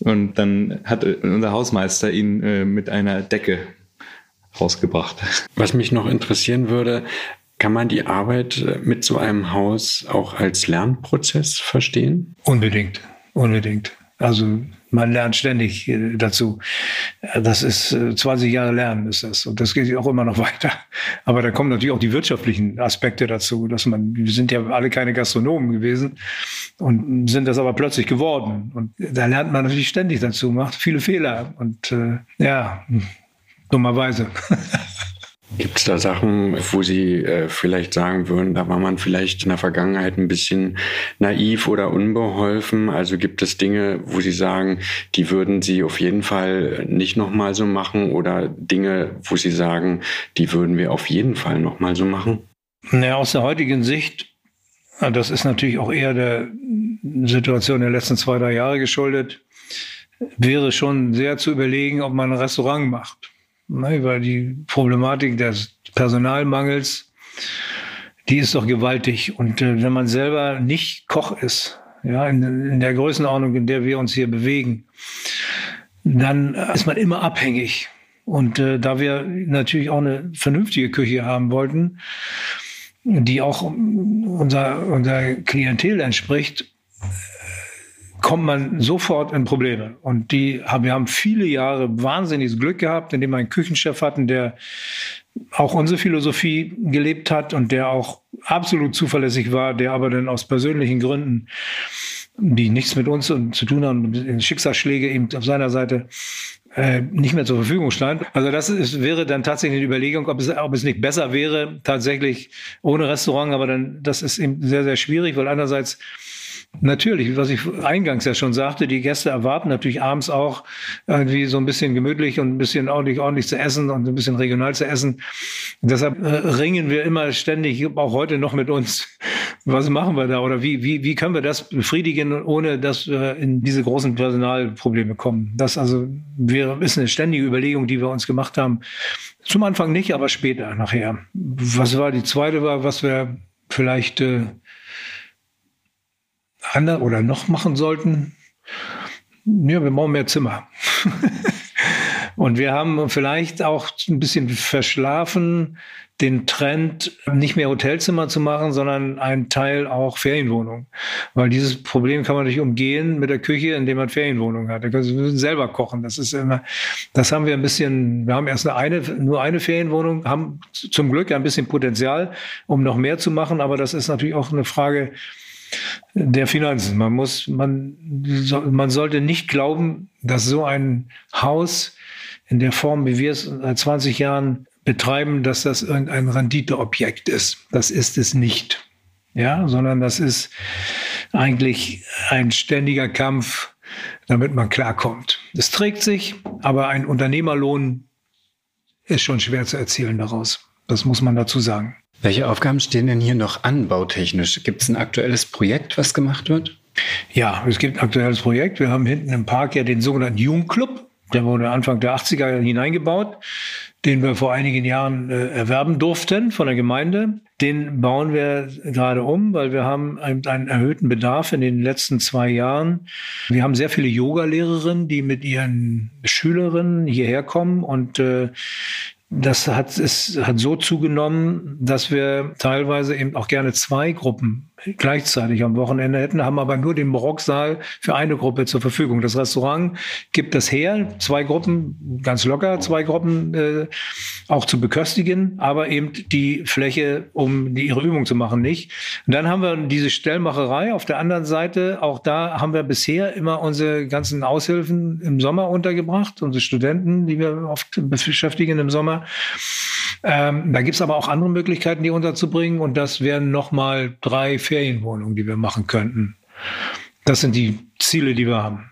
Und dann hat unser Hausmeister ihn äh, mit einer Decke rausgebracht. Was mich noch interessieren würde, kann man die Arbeit äh, mit so einem Haus auch als Lernprozess verstehen? Unbedingt, unbedingt. Also man lernt ständig äh, dazu. Das ist 20 äh, Jahre Lernen ist das und das geht auch immer noch *laughs* weiter. Aber da kommen natürlich auch die wirtschaftlichen Aspekte dazu, dass man, wir sind ja alle keine Gastronomen gewesen und sind das aber plötzlich geworden und da lernt man natürlich ständig dazu, macht viele Fehler und äh, ja, dummerweise. *laughs* Gibt es da Sachen, wo Sie äh, vielleicht sagen würden, da war man vielleicht in der Vergangenheit ein bisschen naiv oder unbeholfen? Also gibt es Dinge, wo Sie sagen, die würden Sie auf jeden Fall nicht nochmal so machen oder Dinge, wo Sie sagen, die würden wir auf jeden Fall nochmal so machen? Naja, aus der heutigen Sicht, das ist natürlich auch eher der Situation der letzten zwei, drei Jahre geschuldet, wäre schon sehr zu überlegen, ob man ein Restaurant macht ne, weil die Problematik des Personalmangels, die ist doch gewaltig. Und äh, wenn man selber nicht Koch ist, ja, in, in der Größenordnung, in der wir uns hier bewegen, dann ist man immer abhängig. Und äh, da wir natürlich auch eine vernünftige Küche haben wollten, die auch unser, unser Klientel entspricht, kommt man sofort in Probleme. Und die haben, wir haben viele Jahre wahnsinniges Glück gehabt, indem wir einen Küchenchef hatten, der auch unsere Philosophie gelebt hat und der auch absolut zuverlässig war, der aber dann aus persönlichen Gründen, die nichts mit uns zu tun haben, Schicksalsschläge eben auf seiner Seite, äh, nicht mehr zur Verfügung stand. Also das ist, wäre dann tatsächlich eine Überlegung, ob es, ob es nicht besser wäre, tatsächlich ohne Restaurant, aber dann, das ist eben sehr, sehr schwierig, weil einerseits Natürlich, was ich eingangs ja schon sagte, die Gäste erwarten natürlich abends auch irgendwie so ein bisschen gemütlich und ein bisschen ordentlich, ordentlich zu essen und ein bisschen regional zu essen. Deshalb äh, ringen wir immer ständig, auch heute noch mit uns. Was machen wir da oder wie, wie, wie können wir das befriedigen, ohne dass wir in diese großen Personalprobleme kommen? Das also wäre, ist eine ständige Überlegung, die wir uns gemacht haben. Zum Anfang nicht, aber später, nachher. Was war die zweite war, was wir vielleicht äh, andere oder noch machen sollten? Ja, wir brauchen mehr Zimmer. *laughs* Und wir haben vielleicht auch ein bisschen verschlafen, den Trend, nicht mehr Hotelzimmer zu machen, sondern einen Teil auch Ferienwohnung. Weil dieses Problem kann man nicht umgehen mit der Küche, indem man Ferienwohnung hat. Da können Sie selber kochen. Das ist immer, das haben wir ein bisschen, wir haben erst eine, nur eine Ferienwohnung, haben zum Glück ein bisschen Potenzial, um noch mehr zu machen. Aber das ist natürlich auch eine Frage, der Finanzen. Man muss, man, man sollte nicht glauben, dass so ein Haus in der Form, wie wir es seit 20 Jahren betreiben, dass das irgendein Renditeobjekt ist. Das ist es nicht. Ja, sondern das ist eigentlich ein ständiger Kampf, damit man klarkommt. Es trägt sich, aber ein Unternehmerlohn ist schon schwer zu erzielen daraus. Das muss man dazu sagen. Welche Aufgaben stehen denn hier noch an, bautechnisch? Gibt es ein aktuelles Projekt, was gemacht wird? Ja, es gibt ein aktuelles Projekt. Wir haben hinten im Park ja den sogenannten Jugendclub. Der wurde Anfang der 80er hineingebaut, den wir vor einigen Jahren äh, erwerben durften von der Gemeinde. Den bauen wir gerade um, weil wir haben einen, einen erhöhten Bedarf in den letzten zwei Jahren. Wir haben sehr viele Yoga-Lehrerinnen, die mit ihren Schülerinnen hierher kommen und äh, das hat, es hat so zugenommen, dass wir teilweise eben auch gerne zwei Gruppen gleichzeitig am Wochenende hätten, haben aber nur den Barocksaal für eine Gruppe zur Verfügung. Das Restaurant gibt das her, zwei Gruppen, ganz locker, zwei Gruppen äh, auch zu beköstigen, aber eben die Fläche, um die, ihre Übung zu machen, nicht. Und dann haben wir diese Stellmacherei auf der anderen Seite. Auch da haben wir bisher immer unsere ganzen Aushilfen im Sommer untergebracht, unsere Studenten, die wir oft beschäftigen im Sommer. Ähm, da gibt's aber auch andere Möglichkeiten, die unterzubringen. Und das wären nochmal drei Ferienwohnungen, die wir machen könnten. Das sind die Ziele, die wir haben.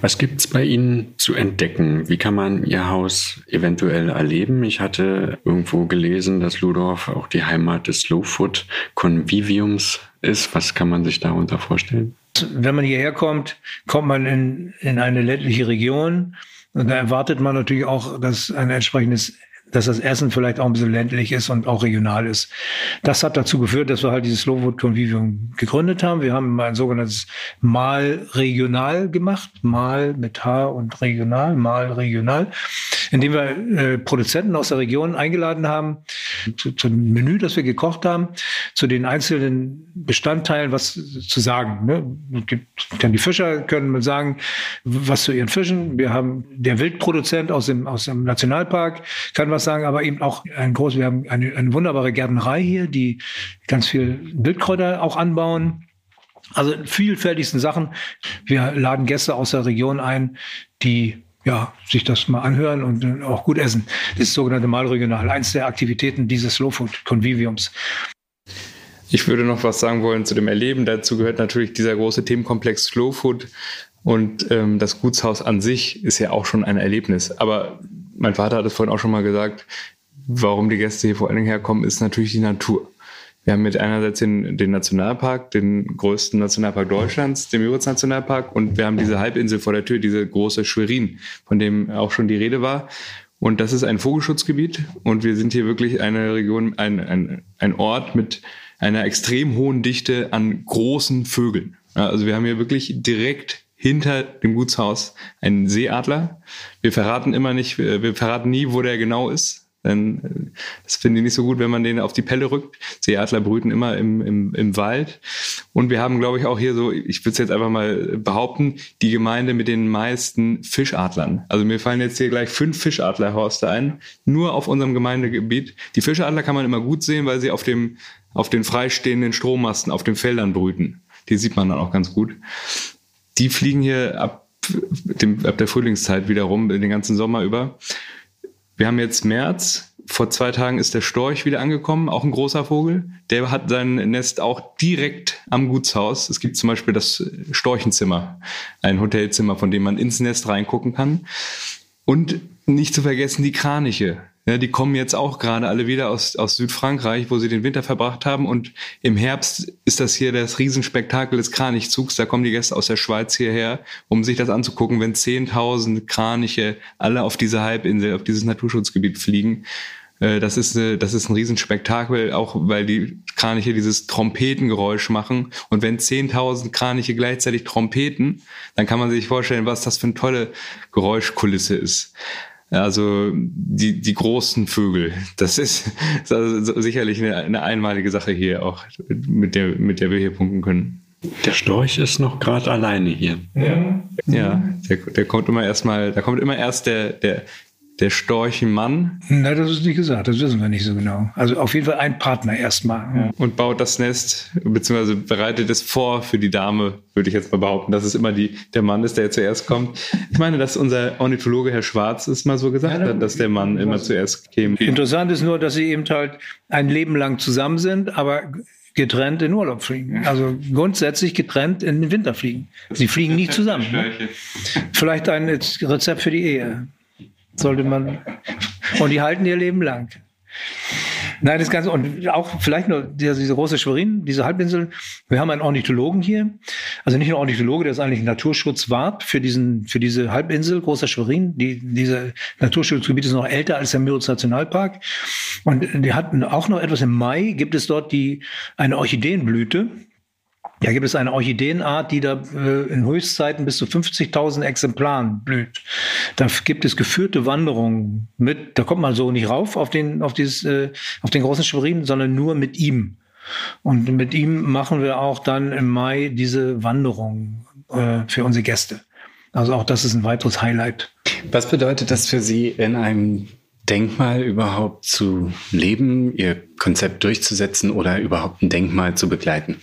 Was gibt's bei Ihnen zu entdecken? Wie kann man Ihr Haus eventuell erleben? Ich hatte irgendwo gelesen, dass Ludorf auch die Heimat des Slow Food Conviviums ist. Was kann man sich darunter vorstellen? Wenn man hierher kommt, kommt man in, in eine ländliche Region. Und da erwartet man natürlich auch, dass ein entsprechendes dass das Essen vielleicht auch ein bisschen ländlich ist und auch regional ist. Das hat dazu geführt, dass wir halt dieses Slow Food Convivium gegründet haben. Wir haben ein sogenanntes Mal regional gemacht, Mal mit H und regional, Mal regional, indem wir äh, Produzenten aus der Region eingeladen haben zu, zum Menü, das wir gekocht haben, zu den einzelnen Bestandteilen was zu sagen. Ne? Die Fischer können sagen, was zu ihren Fischen. Wir haben der Wildproduzent aus dem, aus dem Nationalpark kann was sagen, aber eben auch ein groß, wir haben eine, eine wunderbare Gärtnerei hier, die ganz viel Wildkräuter auch anbauen. Also vielfältigsten Sachen. Wir laden Gäste aus der Region ein, die ja, sich das mal anhören und auch gut essen. Das ist sogenannte Malregional, eins der Aktivitäten dieses Slow Food Conviviums. Ich würde noch was sagen wollen zu dem Erleben. Dazu gehört natürlich dieser große Themenkomplex Slow Food und ähm, das Gutshaus an sich ist ja auch schon ein Erlebnis. Aber mein Vater hat es vorhin auch schon mal gesagt, warum die Gäste hier vor allen Dingen herkommen, ist natürlich die Natur. Wir haben mit einerseits den, den Nationalpark, den größten Nationalpark Deutschlands, den Müritz Nationalpark, und wir haben diese Halbinsel vor der Tür, diese große Schwerin, von dem auch schon die Rede war. Und das ist ein Vogelschutzgebiet und wir sind hier wirklich eine Region, ein, ein, ein Ort mit einer extrem hohen Dichte an großen Vögeln. Also wir haben hier wirklich direkt hinter dem Gutshaus einen Seeadler. Wir verraten immer nicht, wir verraten nie, wo der genau ist. Denn äh, das finde ich nicht so gut, wenn man den auf die Pelle rückt. Seeadler brüten immer im, im, im Wald. Und wir haben, glaube ich, auch hier so, ich würde es jetzt einfach mal behaupten, die Gemeinde mit den meisten Fischadlern. Also mir fallen jetzt hier gleich fünf Fischadlerhorste ein, nur auf unserem Gemeindegebiet. Die Fischadler kann man immer gut sehen, weil sie auf dem auf den freistehenden Strommasten auf den Feldern brüten. Die sieht man dann auch ganz gut. Die fliegen hier ab, dem, ab der Frühlingszeit wieder rum, den ganzen Sommer über Wir haben jetzt März. Vor zwei Tagen ist der Storch wieder angekommen, auch ein großer Vogel. Der hat sein Nest auch direkt am Gutshaus. Es gibt zum Beispiel das Storchenzimmer, ein Hotelzimmer, von dem man ins Nest reingucken kann. Und nicht zu vergessen die Kraniche. Ja, die kommen jetzt auch gerade alle wieder aus, aus Südfrankreich, wo sie den Winter verbracht haben. Und im Herbst ist das hier das Riesenspektakel des Kranichzugs. Da kommen die Gäste aus der Schweiz hierher, um sich das anzugucken, wenn 10.000 Kraniche alle auf diese Halbinsel, auf dieses Naturschutzgebiet fliegen. Äh, das ist, das ist ein Riesenspektakel, auch weil die Kraniche dieses Trompetengeräusch machen. Und wenn 10.000 Kraniche gleichzeitig trompeten, dann kann man sich vorstellen, was das für eine tolle Geräuschkulisse ist. Also die, die großen Vögel, das ist, also sicherlich eine, eine einmalige Sache hier auch, mit der, mit der wir hier punkten können. Der Storch ist noch gerade alleine hier. Ja, ja der, der kommt immer erstmal, da kommt immer erst der, der, der Storchenmann. Na, das ist nicht gesagt, das wissen wir nicht so genau. Also auf jeden Fall ein Partner erstmal. Ja. Und baut das Nest, beziehungsweise bereitet es vor für die Dame, würde ich jetzt mal behaupten, dass es immer die, der Mann ist, der zuerst kommt. Ich meine, dass unser Ornithologe Herr Schwarz es mal so gesagt ja, hat, dass der Mann immer zuerst käme. Interessant ist nur, dass sie eben halt ein Leben lang zusammen sind, aber getrennt in Urlaub fliegen. Also grundsätzlich getrennt in den Winter fliegen. Sie fliegen nicht zusammen. Ne? Vielleicht ein Rezept für die Ehe sollte man. Und die halten ihr Leben lang. Nein, das Ganze, und auch vielleicht nur diese, große Schwerin, diese Halbinsel. Wir haben einen Ornithologen hier. Also nicht nur Ornithologe, der ist eigentlich Naturschutzwart für diesen, für diese Halbinsel, großer Schwerin. Die, diese Naturschutzgebiet ist noch älter als der Müritz Nationalpark. Und der hat auch noch etwas im Mai, gibt es dort die, eine Orchideenblüte. Ja, gibt es eine Orchideenart, die da äh, in Höchstzeiten bis zu 50.000 Exemplaren blüht. Da gibt es geführte Wanderungen mit, da kommt man so nicht rauf auf den, auf dieses, äh, auf den großen Schwerin, sondern nur mit ihm. Und mit ihm machen wir auch dann im Mai diese Wanderung äh, für unsere Gäste. Also auch das ist ein weiteres Highlight. Was bedeutet das für Sie, in einem Denkmal überhaupt zu leben, Ihr Konzept durchzusetzen oder überhaupt ein Denkmal zu begleiten?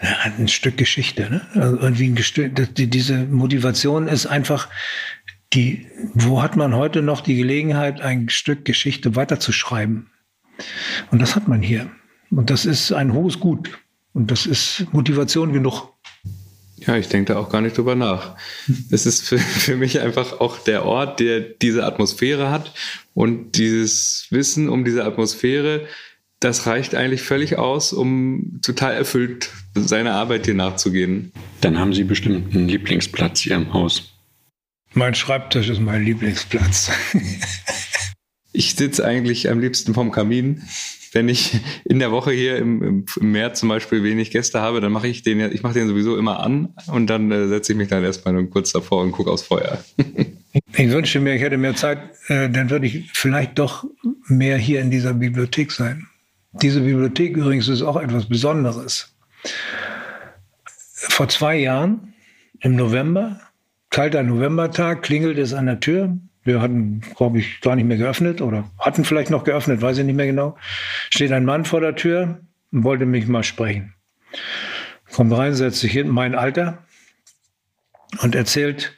Ein Stück Geschichte. Ne? Also irgendwie ein Gestück, die, diese Motivation ist einfach die, wo hat man heute noch die Gelegenheit, ein Stück Geschichte weiterzuschreiben? Und das hat man hier. Und das ist ein hohes Gut. Und das ist Motivation genug. Ja, ich denke da auch gar nicht drüber nach. Es ist für, für mich einfach auch der Ort, der diese Atmosphäre hat und dieses Wissen um diese Atmosphäre, das reicht eigentlich völlig aus, um total erfüllt seiner Arbeit hier nachzugehen. Dann haben Sie bestimmt einen Lieblingsplatz hier im Haus. Mein Schreibtisch ist mein Lieblingsplatz. *laughs* ich sitze eigentlich am liebsten vom Kamin. Wenn ich in der Woche hier im, im, im März zum Beispiel wenig Gäste habe, dann mache ich den, ich mache den sowieso immer an und dann äh, setze ich mich dann erstmal kurz davor und gucke aufs Feuer. *laughs* ich wünschte mir, ich hätte mehr Zeit, äh, dann würde ich vielleicht doch mehr hier in dieser Bibliothek sein. Diese Bibliothek übrigens ist auch etwas Besonderes. Vor zwei Jahren, im November, kalter Novembertag, klingelt es an der Tür. Wir hatten, glaube ich, gar nicht mehr geöffnet oder hatten vielleicht noch geöffnet, weiß ich nicht mehr genau. Steht ein Mann vor der Tür und wollte mich mal sprechen. Kommt rein, setzt sich hin, mein Alter, und erzählt,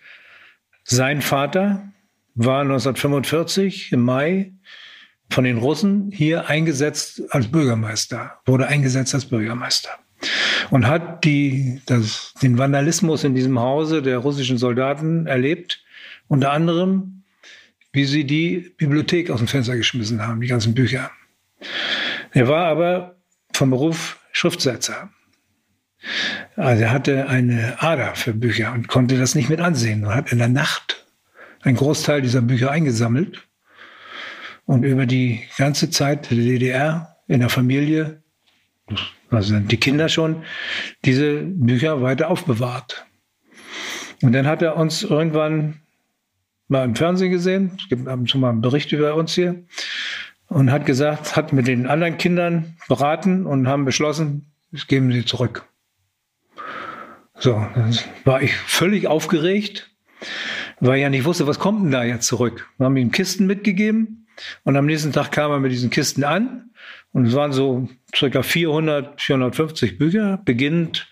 sein Vater war 1945 im Mai von den Russen hier eingesetzt als Bürgermeister, wurde eingesetzt als Bürgermeister und hat die, das, den Vandalismus in diesem Hause der russischen Soldaten erlebt, unter anderem, wie sie die Bibliothek aus dem Fenster geschmissen haben, die ganzen Bücher. Er war aber vom Beruf Schriftsetzer. Also er hatte eine Ader für Bücher und konnte das nicht mit ansehen und hat in der Nacht einen Großteil dieser Bücher eingesammelt und über die ganze Zeit der DDR in der Familie, also die Kinder schon, diese Bücher weiter aufbewahrt. Und dann hat er uns irgendwann mal im Fernsehen gesehen, es gibt ab und zu mal einen Bericht über uns hier, und hat gesagt, hat mit den anderen Kindern beraten und haben beschlossen, das geben sie zurück. So, dann war ich völlig aufgeregt, weil ich ja nicht wusste, was kommt denn da jetzt zurück. Wir haben ihm Kisten mitgegeben und am nächsten Tag kam er mit diesen Kisten an und es waren so circa 400, 450 Bücher, beginnend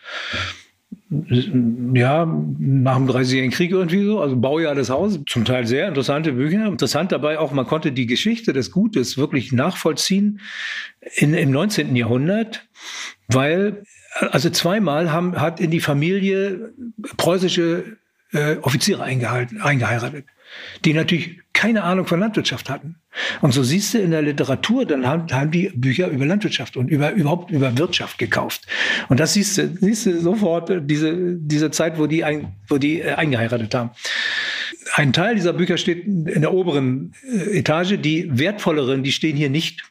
ja, nach dem Dreißigjährigen Krieg irgendwie so, also Baujahr des Hauses, zum Teil sehr interessante Bücher. Interessant dabei auch, man konnte die Geschichte des Gutes wirklich nachvollziehen in, im 19. Jahrhundert, weil also zweimal haben, hat in die Familie preußische äh, Offiziere eingeheiratet, die natürlich keine Ahnung von Landwirtschaft hatten. Und so siehst du in der Literatur, dann haben, haben die Bücher über Landwirtschaft und über, überhaupt über Wirtschaft gekauft. Und das siehst du, siehst du sofort äh, diese, diese Zeit, wo die, ein, wo die äh, eingeheiratet haben. Ein Teil dieser Bücher steht in der oberen äh, Etage, die wertvolleren, die stehen hier nicht.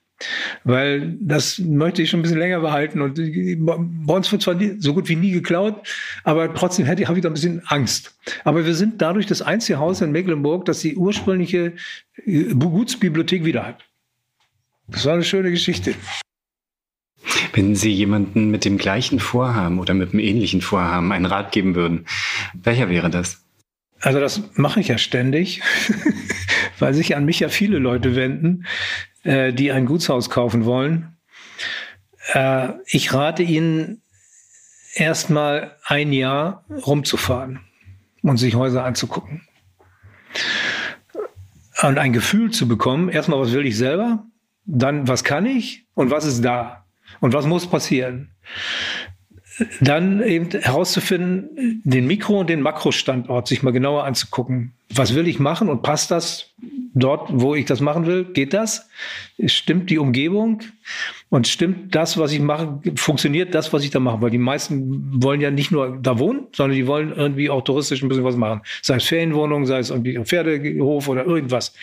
Weil das möchte ich schon ein bisschen länger behalten. Und bei uns wird zwar nie, so gut wie nie geklaut, aber trotzdem hätte, habe ich da ein bisschen Angst. Aber wir sind dadurch das einzige Haus in Mecklenburg, das die ursprüngliche äh, Gutsbibliothek wieder hat. Das war eine schöne Geschichte. Wenn Sie jemanden mit dem gleichen Vorhaben oder mit einem ähnlichen Vorhaben einen Rat geben würden, welcher wäre das? Also das mache ich ja ständig, *laughs* weil sich an mich ja viele Leute wenden, äh, die ein Gutshaus kaufen wollen. Äh, ich rate Ihnen erstmal ein Jahr rumzufahren und sich Häuser anzugucken. Und ein Gefühl zu bekommen, erstmal, was will ich selber, dann, was kann ich und was ist da und was muss passieren dann eben herauszufinden, den Mikro- und den Makrostandort sich mal genauer anzugucken. Was will ich machen und passt das dort, wo ich das machen will? Geht das? Stimmt die Umgebung? Und stimmt das, was ich mache, funktioniert das, was ich da mache? Weil die meisten wollen ja nicht nur da wohnen, sondern die wollen irgendwie auch touristisch ein bisschen was machen. Sei es Ferienwohnung, sei es irgendwie ein Pferdehof oder irgendwas.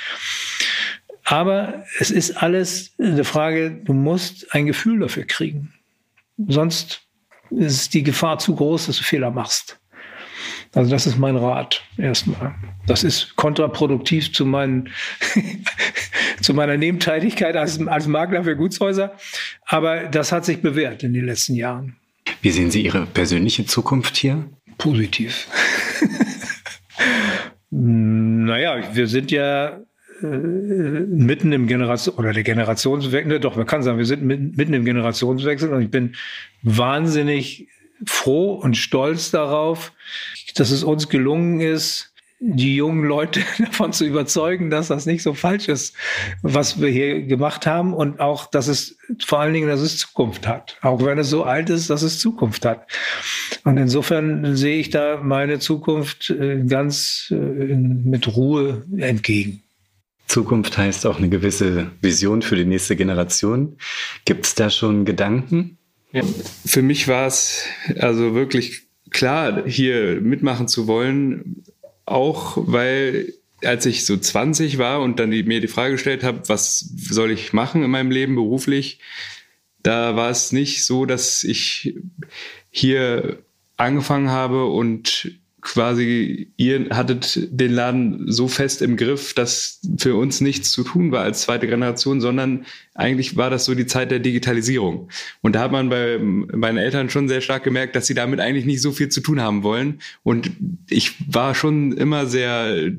Aber es ist alles eine Frage, du musst ein Gefühl dafür kriegen. Sonst ist die Gefahr zu groß, dass du Fehler machst. Also das ist mein Rat erstmal. Das ist kontraproduktiv zu, meinen *laughs* zu meiner Nebentätigkeit als, als Makler für Gutshäuser. Aber das hat sich bewährt in den letzten Jahren. Wie sehen Sie Ihre persönliche Zukunft hier? Positiv. *laughs* naja, wir sind ja äh, mitten im Generation oder der Generationswechsel, doch, man kann sagen, wir sind mitten im Generationswechsel und ich bin wahnsinnig froh und stolz darauf, dass es uns gelungen ist, die jungen Leute *laughs* davon zu überzeugen, dass das nicht so falsch ist, was wir hier gemacht haben und auch, dass es vor allen Dingen, dass es Zukunft hat. Auch wenn es so alt ist, dass es Zukunft hat. Und insofern sehe ich da meine Zukunft äh, ganz äh, mit Ruhe entgegen. Zukunft heißt auch eine gewisse Vision für die nächste Generation. Gibt es da schon Gedanken? Ja, für mich war es also wirklich klar, hier mitmachen zu wollen, auch weil als ich so 20 war und dann die, mir die Frage gestellt habe, was soll ich machen in meinem Leben beruflich, da war es nicht so, dass ich hier angefangen habe und quasi, ihr hattet den Laden so fest im Griff, dass für uns nichts zu tun war als zweite Generation, sondern eigentlich war das so die Zeit der Digitalisierung. Und da hat man bei meinen Eltern schon sehr stark gemerkt, dass sie damit eigentlich nicht so viel zu tun haben wollen. Und ich war schon immer sehr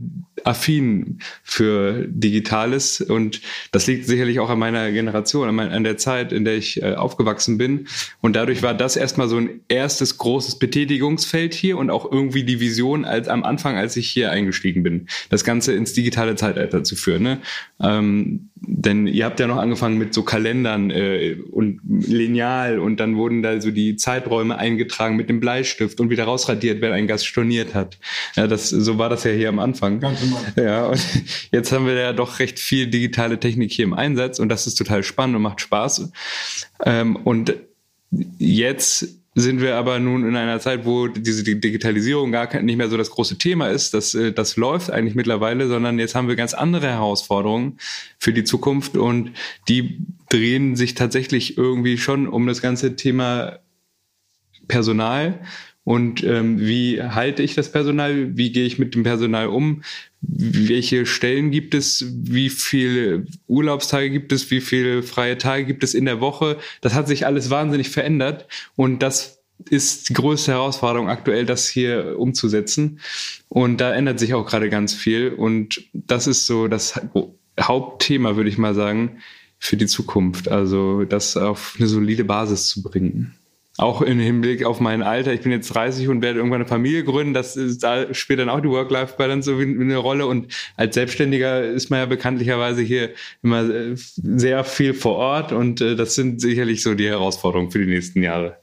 affin für Digitales und das liegt sicherlich auch an meiner Generation, an, der Zeit, in der ich äh, aufgewachsen bin. Und dadurch war das erstmal so ein erstes großes Betätigungsfeld hier und auch irgendwie die Vision als am Anfang, als ich hier eingestiegen bin, das Ganze ins digitale Zeitalter zu führen. Ne? Ähm, denn ihr habt ja noch angefangen mit so Kalendern äh, und Lineal und dann wurden da so die Zeiträume eingetragen mit dem Bleistift und wieder rausradiert, wenn ein Gast storniert hat. Ja, das, so war das ja hier am Anfang. Ganz ja, und jetzt haben wir ja doch recht viel digitale Technik hier im Einsatz und das ist total spannend und macht Spaß. Ähm, und jetzt sind wir aber nun in einer Zeit, wo diese Digitalisierung gar nicht mehr so das große Thema ist. Das, äh, das läuft eigentlich mittlerweile, sondern jetzt haben wir ganz andere Herausforderungen für die Zukunft und die drehen sich tatsächlich irgendwie schon um das ganze Thema Personal und ähm, wie halte ich das Personal, wie gehe ich mit dem Personal um, welche Stellen gibt es, wie viele Urlaubstage gibt es, wie viele freie Tage gibt es in der Woche. Das hat sich alles wahnsinnig verändert und das ist die größte Herausforderung aktuell, das hier umzusetzen. Und da ändert sich auch gerade ganz viel. Und das ist so das Hauptthema, würde ich mal sagen, für die Zukunft. Also das auf eine solide Basis zu bringen. Auch im Hinblick auf mein Alter. Ich bin jetzt 30 und werde irgendwann eine Familie gründen. Das ist, da spielt dann auch die Work-Life-Balance so eine Rolle. Und als Selbstständiger ist man ja bekanntlicherweise hier immer äh, sehr viel vor Ort. Und äh, das sind sicherlich so die Herausforderungen für die nächsten Jahre.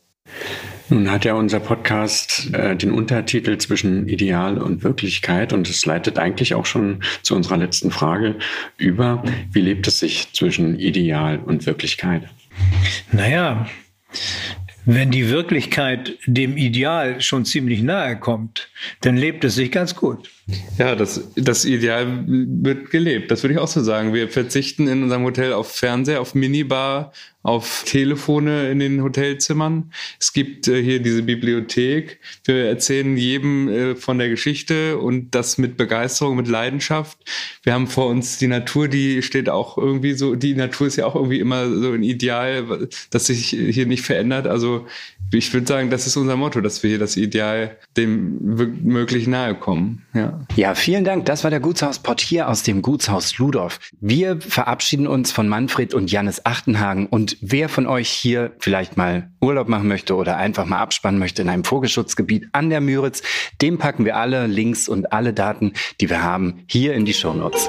Nun hat ja unser Podcast äh, den Untertitel zwischen Ideal und Wirklichkeit und es leitet eigentlich auch schon zu unserer letzten Frage über. Wie lebt es sich zwischen Ideal und Wirklichkeit? Naja, wenn die Wirklichkeit dem Ideal schon ziemlich nahe kommt, dann lebt es sich ganz gut. Ja, das, das Ideal wird gelebt. Das würde ich auch so sagen. Wir verzichten in unserem Hotel auf Fernseher, auf Minibar, auf Telefone in den Hotelzimmern. Es gibt äh, hier diese Bibliothek. Wir erzählen jedem äh, von der Geschichte und das mit Begeisterung, mit Leidenschaft. Wir haben vor uns die Natur, die steht auch irgendwie so, die Natur ist ja auch irgendwie immer so ein Ideal, das sich hier nicht verändert. Also ich würde sagen, das ist unser Motto, dass wir hier das Ideal dem möglich nahe kommen. Ja. Ja, vielen Dank. Das war der Gutshausport hier aus dem Gutshaus Ludorf. Wir verabschieden uns von Manfred und Jannis Achtenhagen. Und wer von euch hier vielleicht mal Urlaub machen möchte oder einfach mal abspannen möchte in einem Vogelschutzgebiet an der Müritz, dem packen wir alle Links und alle Daten, die wir haben, hier in die Shownotes.